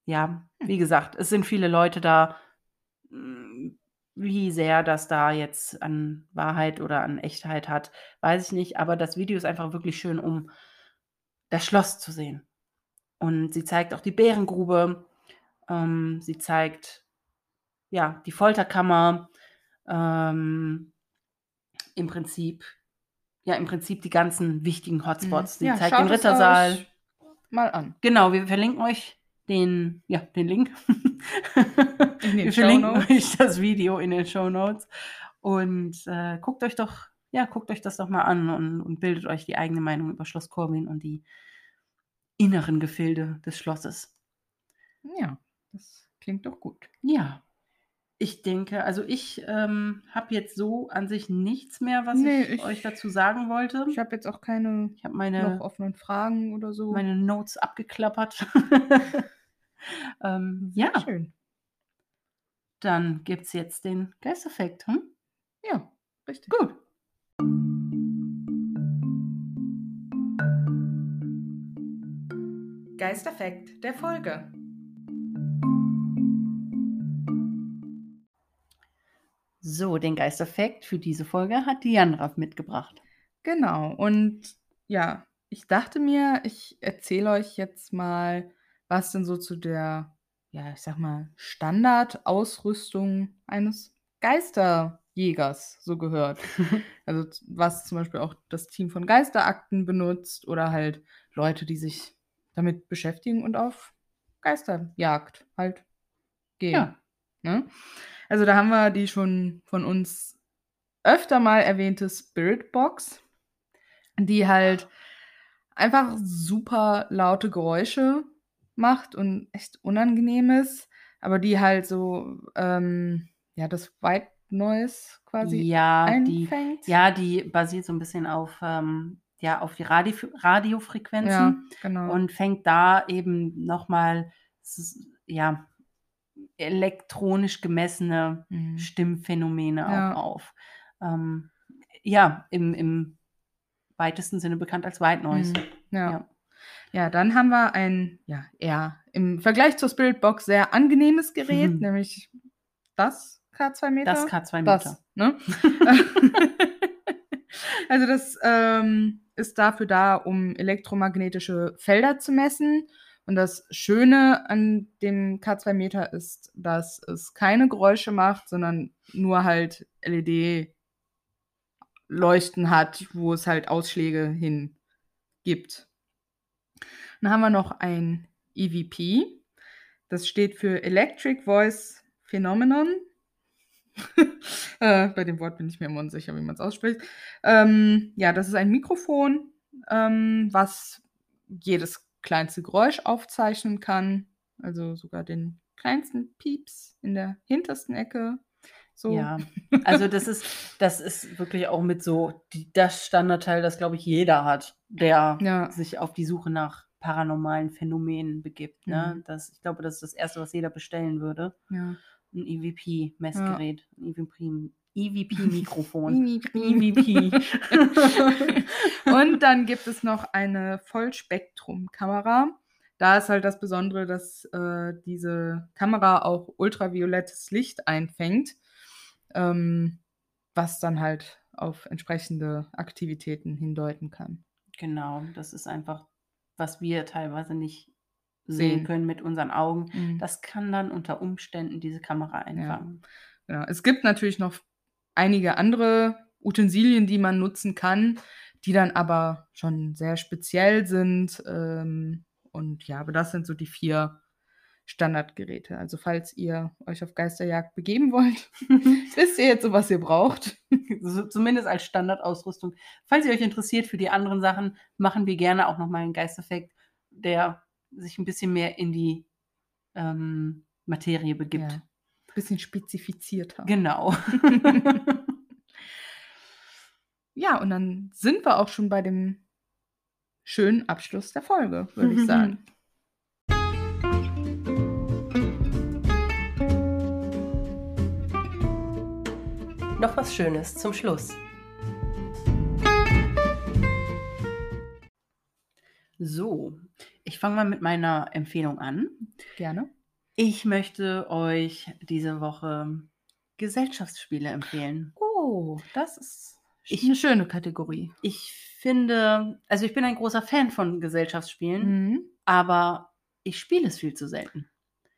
B: ja, wie gesagt, es sind viele Leute da. Wie sehr das da jetzt an Wahrheit oder an Echtheit hat, weiß ich nicht. Aber das Video ist einfach wirklich schön, um das Schloss zu sehen. Und sie zeigt auch die Bärengrube. Ähm, sie zeigt ja die Folterkammer. Ähm, Im Prinzip, ja, im Prinzip die ganzen wichtigen Hotspots. Sie
A: Ja,
B: zeigt
A: schaut
B: den Rittersaal.
A: Mal an.
B: Genau, wir verlinken euch den, ja, den Link. Wir verlinken euch das Video in den Show Notes. Und äh, guckt euch doch, ja, guckt euch das doch mal an und, und bildet euch die eigene Meinung über Schloss Corwin und die inneren Gefilde des Schlosses.
A: Ja, das klingt doch gut.
B: Ja. Ich denke, also ich ähm, habe jetzt so an sich nichts mehr, was
A: Nee,
B: ich,
A: ich-
B: euch dazu sagen wollte.
A: Ich habe jetzt auch keine
B: Ich habe
A: noch
B: meine,
A: offenen Fragen oder so.
B: meine Notes abgeklappert. ähm,
A: Sehr
B: ja,
A: schön.
B: dann gibt es jetzt den Geisteffekt. Hm?
A: Ja, richtig.
B: Gut.
A: Geisterfekt der Folge.
B: So, den Geisteffekt für diese Folge hat Dianra mitgebracht.
A: Genau. Und ja, ich dachte mir, ich erzähle euch jetzt mal, was denn so zu der, ja, ich sag mal, Standardausrüstung eines Geisterjägers so gehört. Also was zum Beispiel auch das Team von Geisterakten benutzt oder halt Leute, die sich damit beschäftigen und auf Geisterjagd halt gehen.
B: Ja.
A: Ne? Also da haben wir die schon von uns öfter mal erwähnte Spirit Box, die halt einfach super laute Geräusche macht und echt unangenehm ist, aber die halt so ähm, ja das White Noise quasi
B: ja, die,
A: einfängt.
B: ja, die basiert so ein bisschen auf, ähm, ja, auf die Radio Radiofrequenzen
A: ja, genau.
B: und fängt da eben nochmal, ja, elektronisch gemessene
A: Mhm.
B: Stimmphänomene
A: Ja.
B: auch auf. Ähm, ja, im, im weitesten Sinne bekannt als White Noise.
A: Mhm. Ja.
B: Ja.
A: ja. dann haben wir ein, ja, eher im Vergleich zur Spirit Box sehr angenehmes Gerät,
B: Mhm.
A: nämlich das K2 Meter.
B: Das K2 Meter.
A: Das, ne? also das ähm, ist dafür da, um elektromagnetische Felder zu messen. Und das Schöne an dem K2 Meter ist, dass es keine Geräusche macht, sondern nur halt LED-Leuchten hat, wo es halt Ausschläge hin gibt. Dann haben wir noch ein EVP. Das steht für Electric Voice Phenomenon. äh, bei dem Wort bin ich mir immer unsicher, wie man es ausspricht. Ähm, ja, das ist ein Mikrofon, ähm, was jedes kleinste Geräusch aufzeichnen kann. Also sogar den kleinsten Pieps in der hintersten Ecke. So.
B: Ja, also das ist, das ist wirklich auch mit so die, das Standardteil, das glaube ich jeder hat, der
A: Ja.
B: sich auf die Suche nach paranormalen Phänomenen begibt. Ne?
A: Mhm.
B: Das, ich glaube, das ist das Erste, was jeder bestellen würde.
A: ja.
B: Ein EVP-Messgerät, ein EVP EVP-Mikrofon.
A: EVP.
B: EVP.
A: Und dann gibt es noch eine Vollspektrum-Kamera. Da ist halt das Besondere, dass äh, diese Kamera auch ultraviolettes Licht einfängt, ähm, was dann halt auf entsprechende Aktivitäten hindeuten kann.
B: genau, das ist einfach, was wir teilweise nicht
A: Sehen.
B: sehen können mit unseren Augen.
A: Mhm.
B: Das kann dann unter Umständen diese Kamera einfangen.
A: Genau. Es gibt natürlich noch einige andere Utensilien, die man nutzen kann, die dann aber schon sehr speziell sind. Ähm, und ja, aber das sind so die vier Standardgeräte. Also falls ihr euch auf Geisterjagd begeben wollt, wisst ihr jetzt so, was ihr braucht.
B: so, zumindest als Standardausrüstung. Falls ihr euch interessiert für die anderen Sachen, machen wir gerne auch nochmal einen Geisteffekt, der sich ein bisschen mehr in die ähm, Materie begibt.
A: Ja. Bisschen spezifizierter.
B: Genau.
A: Ja, und dann sind wir auch schon bei dem schönen Abschluss der Folge, würde ich sagen.
C: Noch was Schönes zum Schluss.
B: So, ich fange mal mit meiner Empfehlung an.
A: Gerne.
B: Ich möchte euch diese Woche Gesellschaftsspiele empfehlen.
A: Oh, das ist
B: Ich-
A: eine schöne Kategorie.
B: Ich finde, also ich bin ein großer Fan von Gesellschaftsspielen,
A: Mhm.
B: aber ich spiele es viel zu selten.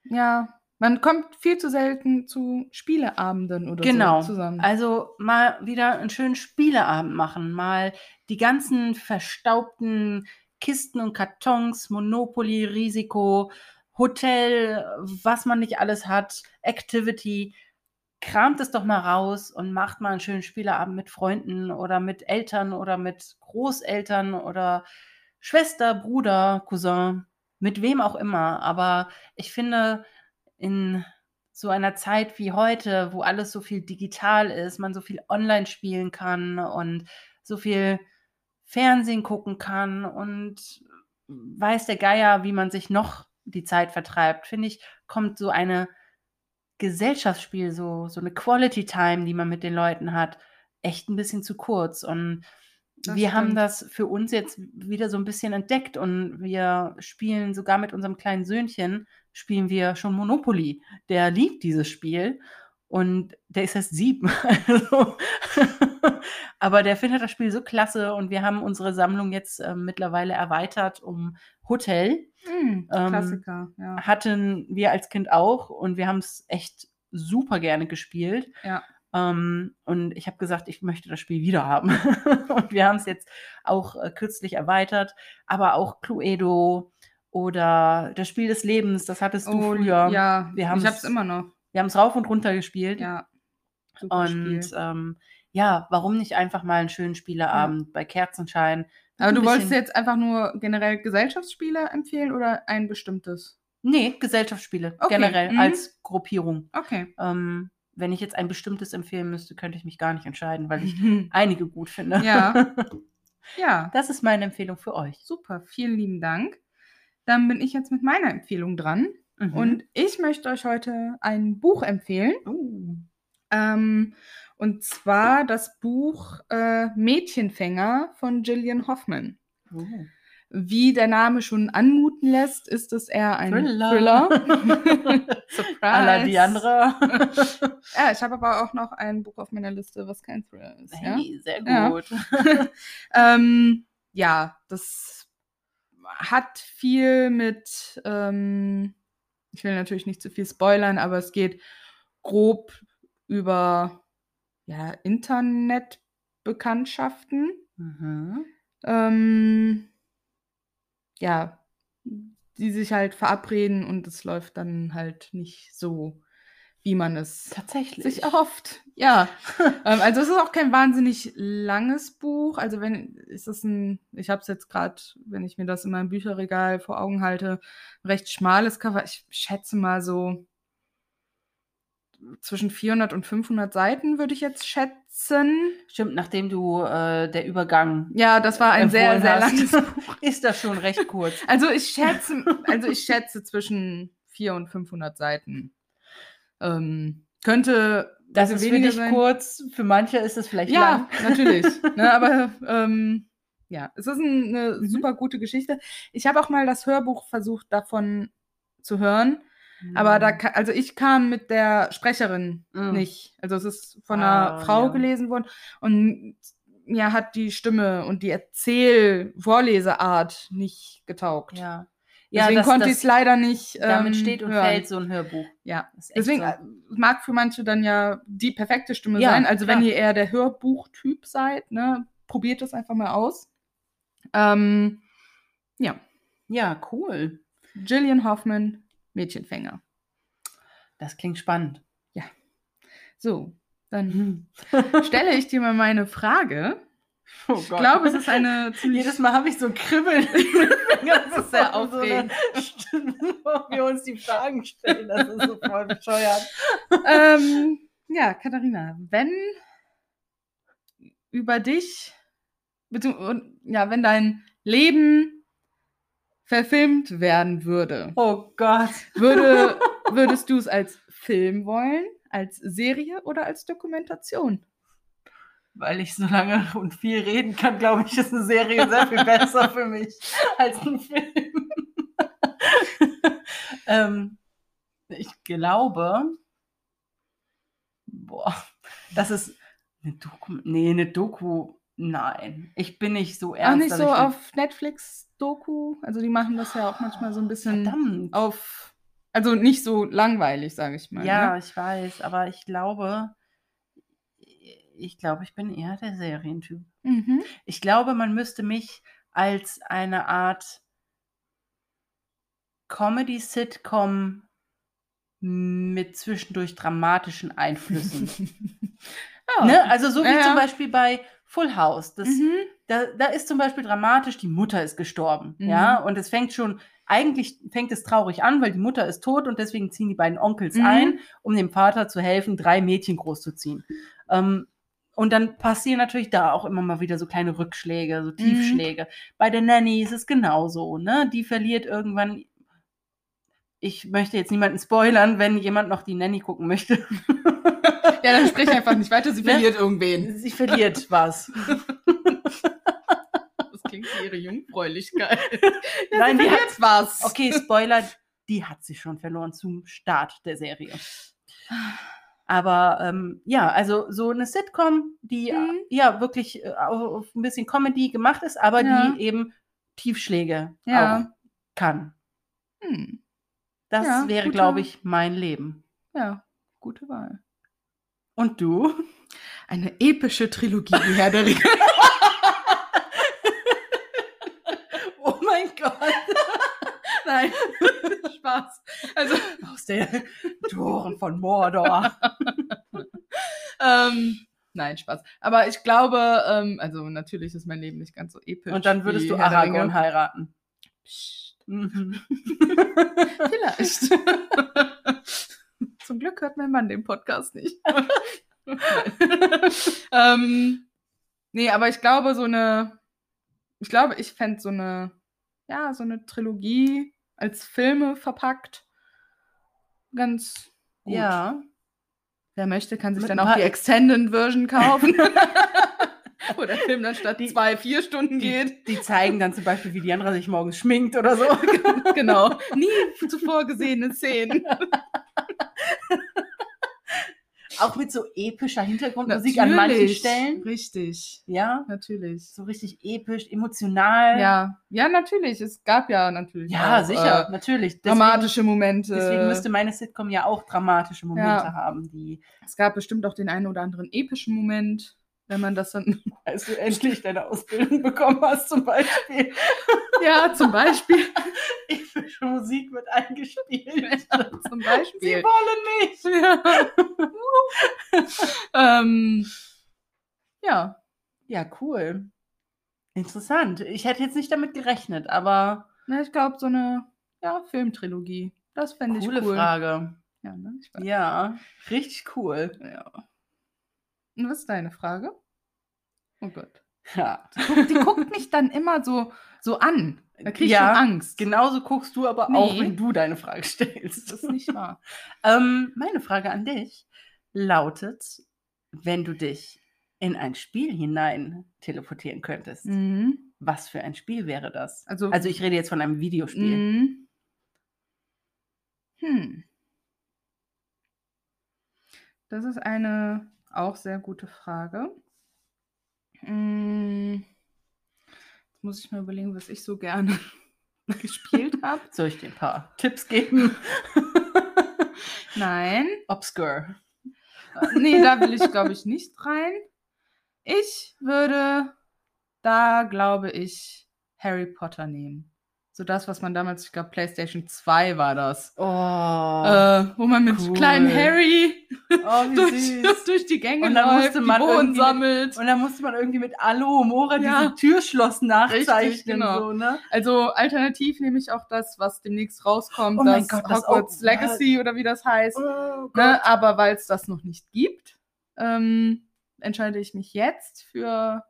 A: Ja, man kommt viel zu selten zu Spieleabenden oder
B: Genau.
A: so zusammen.
B: Also mal wieder einen schönen Spieleabend machen, mal die ganzen verstaubten Kisten und Kartons, Monopoly, Risiko, Hotel, was man nicht alles hat, Activity. Kramt es doch mal raus und macht mal einen schönen Spieleabend mit Freunden oder mit Eltern oder mit Großeltern oder Schwester, Bruder, Cousin, mit wem auch immer. Aber ich finde, in so einer Zeit wie heute, wo alles so viel digital ist, man so viel online spielen kann und so viel Fernsehen gucken kann und weiß der Geier, wie man sich noch die Zeit vertreibt, finde ich, kommt so eine Gesellschaftsspiel, so, so eine Quality Time, die man mit den Leuten hat, echt ein bisschen zu kurz. Und
A: Das
B: wir haben
A: stimmt.
B: das für uns jetzt wieder so ein bisschen entdeckt und wir spielen sogar mit unserem kleinen Söhnchen, spielen wir schon Monopoly. Der liebt dieses Spiel und der ist erst sieben. Also, aber der findet das Spiel so klasse und wir haben unsere Sammlung jetzt äh, mittlerweile erweitert um Hotel.
A: Mhm,
B: ähm,
A: Klassiker, ja.
B: Hatten wir als Kind auch und wir haben es echt super gerne gespielt.
A: Ja.
B: Ähm, und ich habe gesagt, ich möchte das Spiel wieder haben. und wir haben es jetzt auch äh, kürzlich erweitert, aber auch Cluedo oder das Spiel des Lebens, das hattest du
A: Oh,
B: früher.
A: Ja,
B: Wir
A: ich hab's immer noch.
B: Wir haben es rauf und runter gespielt.
A: Ja.
B: Und ähm, ja, warum nicht einfach mal einen schönen Spieleabend bei Kerzenschein?
A: Aber du wolltest jetzt einfach nur generell Gesellschaftsspiele empfehlen oder ein bestimmtes?
B: Nee, Gesellschaftsspiele
A: Okay,
B: generell
A: mhm.
B: als Gruppierung.
A: Okay.
B: Ähm, wenn ich jetzt ein bestimmtes empfehlen müsste, könnte ich mich gar nicht entscheiden, weil ich einige gut finde.
A: Ja. ja,
B: Das ist meine Empfehlung für euch.
A: super. Vielen lieben Dank. Dann bin ich jetzt mit meiner Empfehlung dran.
B: Mhm.
A: Und ich möchte euch heute ein Buch empfehlen.
B: Uh,
A: Ähm, und zwar das Buch äh, Mädchenfänger von Gillian Hoffman.
B: uh.
A: Wie der Name schon anmuten lässt, ist es eher ein
B: Thriller.
A: Thriller. Surprise.
B: Alla die andere.
A: Ja, ich habe aber auch noch ein Buch auf meiner Liste, was kein Thriller ist. Ja,
B: Hey, sehr
A: Ja.
B: gut.
A: ähm, ja das hat viel mit, ähm, ich will natürlich nicht zu viel spoilern, aber es geht grob über ja, Internetbekanntschaften.
B: Mhm.
A: ähm, ja, die sich halt verabreden und es läuft dann halt nicht so, wie man es
B: Tatsächlich.
A: sich erhofft. Ja, ähm, also es ist auch kein wahnsinnig langes Buch. Also wenn ist es ein, ich habe es jetzt gerade, wenn ich mir das in meinem Bücherregal vor Augen halte, ein recht schmales Cover. Ich schätze mal so zwischen 400 und 500 Seiten würde ich jetzt schätzen.
B: Stimmt, nachdem du äh, der Übergang
A: Ja, das war ein sehr,
B: empfohlen
A: sehr
B: hast,
A: langes Buch.
B: ist das schon recht kurz.
A: Also ich schätze, also ich schätze zwischen 400 und 500 Seiten. Ähm, könnte
B: Das ist für
A: weniger
B: dich
A: sein.
B: kurz, für manche ist es vielleicht
A: Ja,
B: lang.
A: natürlich. ne, aber ähm, ja, es ist ein, eine
B: Mhm.
A: super gute Geschichte. Ich habe auch mal das Hörbuch versucht davon zu hören, aber
B: Mhm.
A: da, ka- also ich kam mit der Sprecherin
B: Mm.
A: nicht. Also es ist von einer
B: Ah,
A: Frau
B: ja.
A: gelesen worden und mir hat die Stimme und die Erzähl-Vorleseart nicht getaugt.
B: Ja.
A: Deswegen
B: das-
A: konnte ich es leider nicht.
B: Damit
A: ähm,
B: steht und
A: hören.
B: fällt so ein Hörbuch.
A: Ja, deswegen
B: so.
A: äh, mag für manche dann ja die perfekte Stimme
B: Ja,
A: sein. Also
B: klar.
A: wenn ihr eher der Hörbuchtyp seid, ne, probiert das einfach mal aus. Ähm, ja,
B: Ja, cool.
A: Gillian Hoffman, Mädchenfänger.
B: Das klingt spannend.
A: So, dann stelle ich dir mal meine Frage.
B: Oh
A: Ich glaube, es ist eine ziemlich
B: Jedes Mal habe ich so ein Kribbeln.
A: Das ist sehr aufregend.
B: wo wir uns die Fragen stellen. Das ist so voll bescheuert.
A: ähm, ja, Katharina, wenn über dich, ja, wenn dein Leben verfilmt werden würde,
B: Oh Gott.
A: würde, würdest du es als Film wollen, als Serie oder als Dokumentation?
B: Weil ich so lange und viel reden kann, glaube ich, ist eine Serie sehr viel besser für mich als ein Film. ähm, ich glaube, boah, das ist eine Doku. Nee, eine Doku. Nein, ich bin nicht so ernst.
A: Auch nicht so auf Netflix-Doku. Also die machen das ja auch manchmal so ein bisschen
B: Verdammt.
A: auf. Also nicht so langweilig, sage ich mal.
B: Ja,
A: Ne?
B: ich weiß, aber ich glaube, ich glaube, ich bin eher der Serientyp.
A: Mhm.
B: Ich glaube, man müsste mich als eine Art Comedy-Sitcom mit zwischendurch dramatischen Einflüssen.
A: ja.
B: ne? Also so wie
A: ja.
B: zum Beispiel bei Full House. Das,
A: Mhm.
B: da, da ist zum Beispiel dramatisch, die Mutter ist gestorben.
A: Mhm.
B: Ja, und es fängt schon, eigentlich fängt es traurig an, weil die Mutter ist tot und deswegen ziehen die beiden Onkels
A: Mhm.
B: ein, um dem Vater zu helfen, drei Mädchen großzuziehen. Ähm, und dann passieren natürlich da auch immer mal wieder so kleine Rückschläge,
A: Mhm.
B: so Tiefschläge. Bei der Nanny ist es genauso, ne? Die verliert irgendwann. Ich möchte jetzt niemanden spoilern, wenn jemand noch die Nanny gucken möchte.
A: Ja, dann sprich einfach nicht weiter, sie
B: Ne?
A: verliert irgendwen.
B: Sie verliert was.
A: Das klingt wie ihre Jungfräulichkeit.
B: Nein,
A: sie
B: die hat,
A: verliert was.
B: Okay, Spoiler, die hat sie schon verloren zum Start der Serie. Aber ähm, ja, also so eine Sitcom, die
A: Mhm.
B: ja wirklich äh, auf ein bisschen Comedy gemacht ist, aber
A: Ja.
B: die eben Tiefschläge
A: Ja.
B: auch kann.
A: Hm.
B: Das
A: Ja,
B: wäre, glaube ich, mein Leben.
A: Ja, gute Wahl.
B: Und du?
A: Eine epische Trilogie, die Herr der Ringe.
B: Oh mein Gott.
A: Nein, Spaß. Also,
B: Aus den Toren von Mordor.
A: ähm, nein, Spaß. Aber ich glaube, ähm, also natürlich ist mein Leben nicht ganz so episch.
B: Und dann würdest du Aragorn heiraten.
A: Psst,
B: Mhm.
A: Vielleicht. Zum Glück hört mein Mann den Podcast nicht. Ähm, nee, aber ich glaube, so eine, ich glaube, ich fände so eine, ja, so eine Trilogie als Filme verpackt ganz gut.
B: Ja.
A: Wer möchte, kann sich
B: Mit
A: dann auch die Extended Version kaufen. Wo der Film dann statt
B: Die-
A: zwei, vier Stunden geht.
B: Die, die zeigen dann zum Beispiel, wie Diandra sich morgens schminkt oder so.
A: genau. Nie zuvor gesehene Szenen.
B: Auch mit so epischer Hintergrundmusik an manchen
A: Natürlich.
B: Stellen.
A: Richtig.
B: Ja.
A: Natürlich.
B: So richtig episch, emotional.
A: Ja, ja, natürlich. Es gab ja natürlich
B: Ja,
A: auch,
B: sicher,
A: Äh,
B: natürlich. Deswegen,
A: dramatische Momente.
B: deswegen müsste meine Sitcom ja auch dramatische Momente
A: Ja.
B: haben, die,
A: es gab bestimmt auch den einen oder anderen epischen Moment, wenn man das dann.
B: als du endlich deine Ausbildung bekommen hast, zum Beispiel.
A: ja, zum Beispiel.
B: Epische Musik wird eingespielt.
A: zum
B: Sie
A: Beispiel.
B: wollen nicht.
A: Ja. ähm, ja.
B: Ja, cool. Interessant. Ich hätte jetzt nicht damit gerechnet, aber
A: Na, ich glaube, so eine ja, Filmtrilogie. Das fände ich
B: coole
A: cool.
B: Frage.
A: Ja, ne?
B: Ja, richtig cool.
A: ja. Und was ist deine Frage? Oh Gott.
B: Ja.
A: Die guckt mich dann immer so, so an. Da kriege ich
B: Ja,
A: schon Angst.
B: Genauso guckst du aber auch,
A: Nee.
B: wenn du deine Frage stellst.
A: Das ist nicht wahr.
B: ähm, meine Frage an dich lautet, wenn du dich in ein Spiel hinein teleportieren könntest,
A: Mhm.
B: was für ein Spiel wäre das?
A: Also,
B: Also ich rede jetzt von einem Videospiel.
A: Mhm. Hm. Das ist eine auch sehr gute Frage. Mm. Jetzt muss ich mal überlegen, was ich so gerne gespielt habe.
B: Soll ich dir ein paar Tipps geben?
A: Nein.
B: Obscure.
A: Äh, Nee, da will ich, glaube ich, nicht rein. Ich würde da, glaube ich, Harry Potter nehmen. So das, was man damals, ich glaube, PlayStation 2 war das.
B: Oh,
A: Äh, wo man mit
B: cool.
A: kleinen Harry
B: oh
A: durch, durch die Gänge
B: Und dann
A: läuft,
B: musste man
A: Bohnen
B: irgendwie mit-
A: sammelt.
B: Und dann musste man irgendwie mit Alu Mora
A: Ja.
B: dieses Türschloss nachzeichnen.
A: Richtig, genau.
B: so, ne?
A: Also alternativ nehme ich auch das, was demnächst rauskommt,
B: Oh
A: das
B: Gott, das
A: Hogwarts
B: Open
A: Legacy oder wie das heißt.
B: Oh
A: Ne? Aber weil es das noch nicht gibt, ähm, entscheide ich mich jetzt für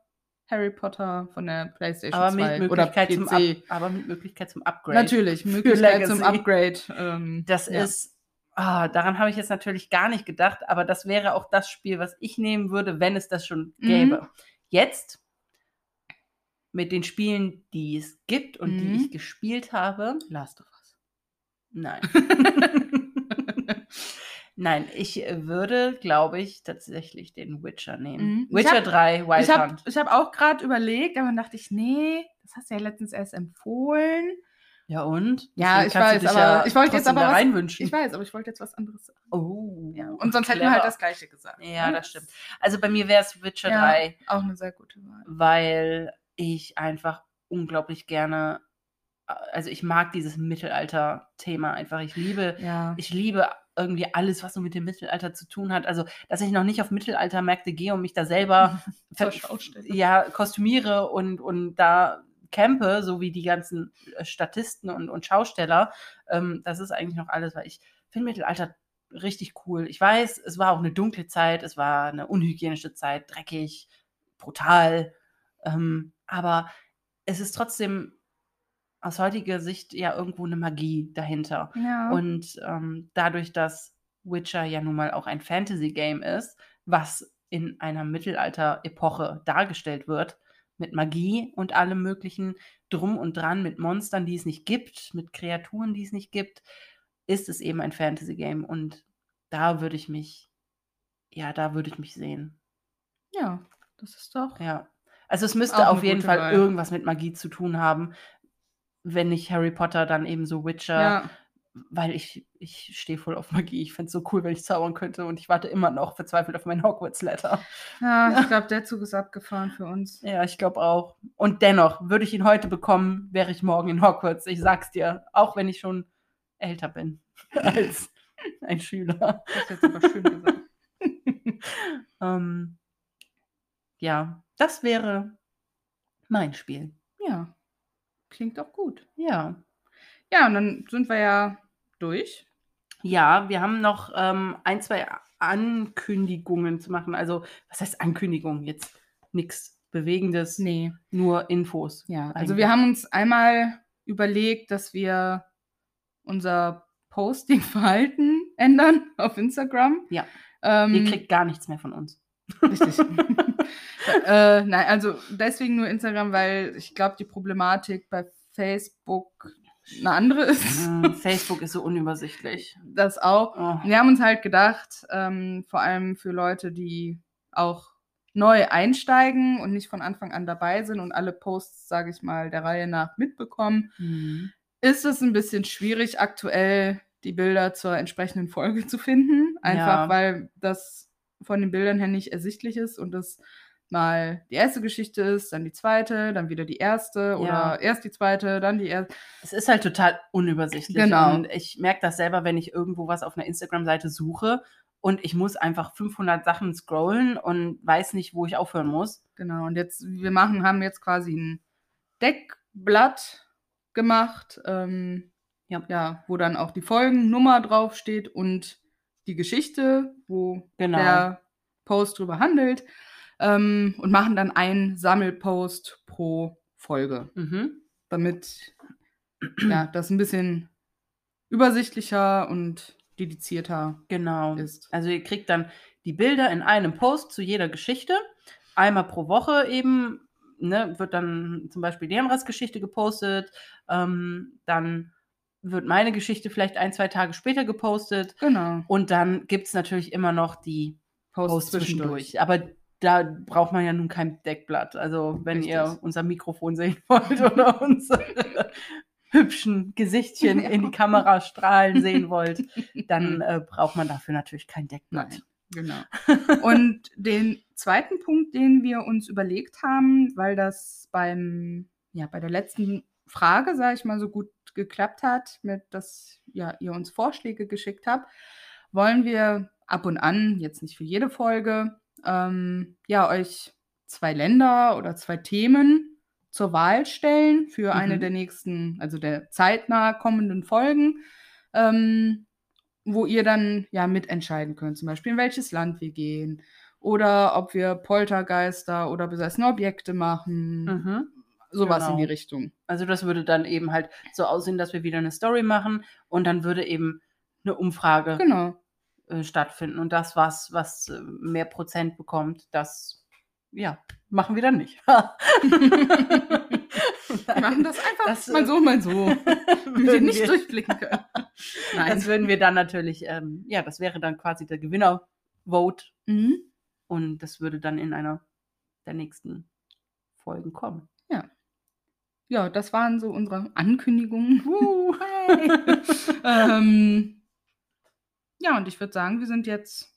A: Harry Potter von der PlayStation
B: aber
A: 2
B: mit,
A: oder
B: Möglichkeit zum
A: PC.
B: Up, aber mit Möglichkeit zum Upgrade.
A: Natürlich, Möglichkeit zum. Upgrade. Ähm,
B: Das
A: ja.
B: ist, Ah, daran habe ich jetzt natürlich gar nicht gedacht, aber das wäre auch das Spiel, was ich nehmen würde, wenn es das schon
A: Mhm.
B: gäbe. Jetzt mit den Spielen, die es gibt und die
A: Mhm.
B: ich gespielt habe,
A: Last of Us.
B: nein. Nein, ich äh, würde, glaube ich, tatsächlich den Witcher nehmen.
A: Mhm. Ich
B: Witcher
A: hab-
B: 3, Wild
A: Ich habe
B: Hunt.
A: ich hab auch gerade überlegt, aber dann dachte ich, nee, das hast du ja letztens erst empfohlen.
B: Ja und?
A: Ja,
B: Deswegen
A: ich weiß, aber
B: ja
A: ich wollte jetzt aber was-
B: reinwünschen.
A: Ich weiß, aber ich wollte jetzt was anderes sagen.
B: Oh,
A: Ja. Und sonst hätten wir halt das Gleiche gesagt.
B: Ja,
A: ne?
B: das stimmt. Also bei mir wäre es Witcher
A: Ja.
B: 3,
A: Auch eine sehr gute Wahl.
B: weil ich einfach unglaublich gerne, also ich mag dieses Mittelalter-Thema einfach. Ich liebe,
A: Ja.
B: ich liebe irgendwie alles, was so mit dem Mittelalter zu tun hat. Also, dass ich noch nicht auf Mittelaltermärkte gehe und mich da selber ja, kostümiere und, und da campe, so wie die ganzen äh, Statisten und, und Schausteller. Ähm, das ist eigentlich noch alles, weil ich finde Mittelalter richtig cool. Ich weiß, es war auch eine dunkle Zeit, es war eine unhygienische Zeit, dreckig, brutal. Ähm, aber es ist trotzdem aus heutiger Sicht ja irgendwo eine Magie dahinter.
A: Ja.
B: Und ähm, dadurch, dass Witcher ja nun mal auch ein Fantasy-Game ist, was in einer Mittelalter-Epoche dargestellt wird, mit Magie und allem möglichen drum und dran, mit Monstern, die es nicht gibt, mit Kreaturen, die es nicht gibt, ist es eben ein Fantasy-Game. Und da würde ich mich, ja, da würde ich mich sehen.
A: ja, das ist doch.
B: Ja. Also es müsste auf jeden Fall
A: Wahl.
B: irgendwas mit Magie zu tun haben. Wenn nicht Harry Potter, dann eben so Witcher.
A: Ja.
B: weil ich, ich stehe voll auf Magie. Ich fände es so cool, wenn ich zaubern könnte und ich warte immer noch verzweifelt auf mein Hogwarts-Letter.
A: ja, ich glaube, der Zug ist abgefahren für uns.
B: Ja, ich glaube auch. Und dennoch, würde ich ihn heute bekommen, wäre ich morgen in Hogwarts. Ich sag's dir, auch wenn ich schon älter bin als ein Schüler.
A: Das ist jetzt aber schön gesagt.
B: ähm, ja, das wäre mein Spiel.
A: Klingt doch gut.
B: Ja.
A: Ja, und dann sind wir ja durch.
B: Ja, wir haben noch ähm, ein, zwei Ankündigungen zu machen. Also, was heißt Ankündigung? Jetzt nichts Bewegendes,
A: Nee.
B: nur Infos.
A: Ja, also
B: eigentlich.
A: wir haben uns einmal überlegt, dass wir unser Posting-Verhalten ändern auf Instagram.
B: Ja.
A: Ähm,
B: Ihr kriegt gar nichts mehr von uns.
A: Richtig. äh, nein, also deswegen nur Instagram, weil ich glaube, die Problematik bei Facebook eine andere ist.
B: Mm, Facebook ist so unübersichtlich.
A: Das auch.
B: Oh.
A: Wir haben uns halt gedacht, ähm, vor allem für Leute, die auch neu einsteigen und nicht von Anfang an dabei sind und alle Posts, sage ich mal, der Reihe nach mitbekommen,
B: Mhm.
A: ist es ein bisschen schwierig, aktuell die Bilder zur entsprechenden Folge zu finden. Einfach
B: Ja.
A: weil das von den Bildern her nicht ersichtlich ist und das mal die erste Geschichte ist, dann die zweite, dann wieder die erste
B: Ja.
A: oder erst die zweite, dann die erste.
B: Es ist halt total unübersichtlich.
A: Genau.
B: Und ich merke das selber, wenn ich irgendwo was auf einer Instagram-Seite suche und ich muss einfach 500 Sachen scrollen und weiß nicht, wo ich aufhören muss.
A: Genau. Und jetzt, wir machen, haben jetzt quasi ein Deckblatt gemacht, ähm,
B: Ja.
A: ja, wo dann auch die Folgennummer draufsteht und die Geschichte, wo
B: Genau.
A: der Post drüber handelt. Ähm, und machen dann einen Sammelpost pro Folge,
B: Mhm.
A: damit ja, das ein bisschen übersichtlicher und dedizierter
B: Genau.
A: ist.
B: Also ihr kriegt dann die Bilder in einem Post zu jeder Geschichte. Einmal pro Woche eben, ne, wird dann zum Beispiel Leonras Geschichte gepostet. Ähm, dann wird meine Geschichte vielleicht ein, zwei Tage später gepostet.
A: Genau.
B: Und dann gibt es natürlich immer noch die
A: Post
B: Posts zwischendurch. Aber da braucht man ja nun kein Deckblatt. Also wenn
A: Richtig.
B: ihr unser Mikrofon sehen wollt oder unsere hübschen Gesichtchen in die Kamera strahlen sehen wollt, dann äh, braucht man dafür natürlich kein Deckblatt.
A: Nein. Genau. Und den zweiten Punkt, den wir uns überlegt haben, weil das beim, ja, bei der letzten Frage, sage ich mal, so gut geklappt hat, mit dass ja, ihr uns Vorschläge geschickt habt, wollen wir ab und an, jetzt nicht für jede Folge, ähm, ja, euch zwei Länder oder zwei Themen zur Wahl stellen für eine
B: Mhm.
A: der nächsten, also der zeitnah kommenden Folgen. Ähm, wo ihr dann ja mitentscheiden könnt, zum Beispiel in welches Land wir gehen oder ob wir Poltergeister oder besessene Objekte machen,
B: Mhm.
A: Sowas in
B: genau.
A: die Richtung.
B: Also das würde dann eben halt so aussehen, dass wir wieder eine Story machen und dann würde eben eine Umfrage
A: Genau.
B: äh, stattfinden. Und das, was, was äh, mehr Prozent bekommt, das ja, machen wir dann nicht.
A: Wir machen das einfach
B: Das,
A: mal
B: äh,
A: so, mal so. Damit wir nicht durchblicken können. Nein.
B: Das würden wir dann natürlich, ähm, ja, das wäre dann quasi der Gewinner-Vote
A: Mhm.
B: und das würde dann in einer der nächsten Folgen kommen.
A: Ja, das waren so unsere Ankündigungen.
B: Uh,
A: ähm, ja, und ich würde sagen, wir sind jetzt,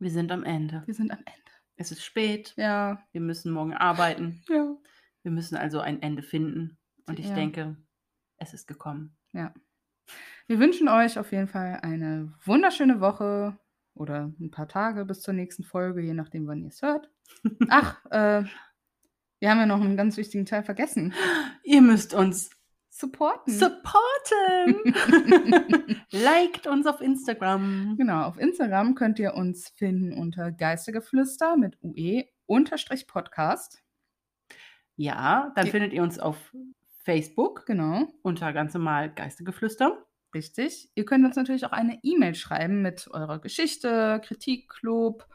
B: wir sind am Ende.
A: wir sind am Ende.
B: Es ist spät,
A: Ja,
B: wir müssen morgen arbeiten.
A: ja.
B: Wir müssen also ein Ende finden. Und ich
A: Ja.
B: denke, es ist gekommen.
A: Wir wünschen euch auf jeden Fall eine wunderschöne Woche oder ein paar Tage bis zur nächsten Folge, je nachdem, wann ihr es hört. Ach, äh, wir haben ja noch einen ganz wichtigen Teil vergessen.
B: Ihr müsst uns
A: Supporten.
B: supporten. Liked uns auf Instagram.
A: genau, auf Instagram könnt ihr uns finden unter Geistergeflüster mit UE unterstrich Podcast.
B: Ja, dann
A: Die-
B: findet ihr uns auf Facebook
A: Genau,
B: unter ganz normal Geistegeflüster.
A: richtig. Ihr könnt uns natürlich auch eine E-Mail schreiben mit eurer Geschichte, Kritik, Lob,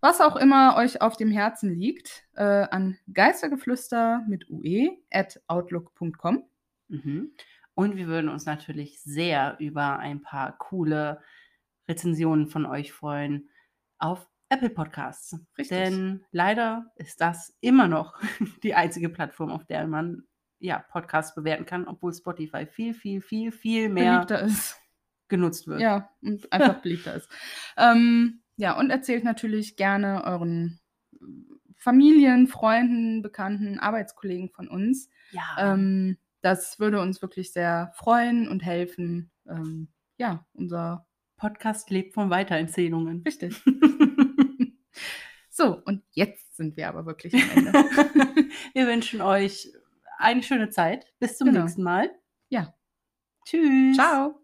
A: was auch immer euch auf dem Herzen liegt, äh, an geistergeflüster mit UE at outlook.com.
B: Mhm. Und wir würden uns natürlich sehr über ein paar coole Rezensionen von euch freuen auf Apple Podcasts.
A: Richtig.
B: Denn leider ist das immer noch die einzige Plattform, auf der man ja, Podcasts bewerten kann, obwohl Spotify viel, viel, viel, viel mehr genutzt wird.
A: Ja, und einfach beliebter ist. Ähm, ja, und erzählt natürlich gerne euren Familien, Freunden, Bekannten, Arbeitskollegen von uns.
B: Ja.
A: Ähm, das würde uns wirklich sehr freuen und helfen. Ähm, ja, unser
B: Podcast lebt von Weitererzählungen.
A: richtig. So, und jetzt sind wir aber wirklich am Ende.
B: wir wünschen euch eine schöne Zeit. Bis zum
A: Genau.
B: nächsten Mal.
A: Ja.
B: Tschüss.
A: Ciao.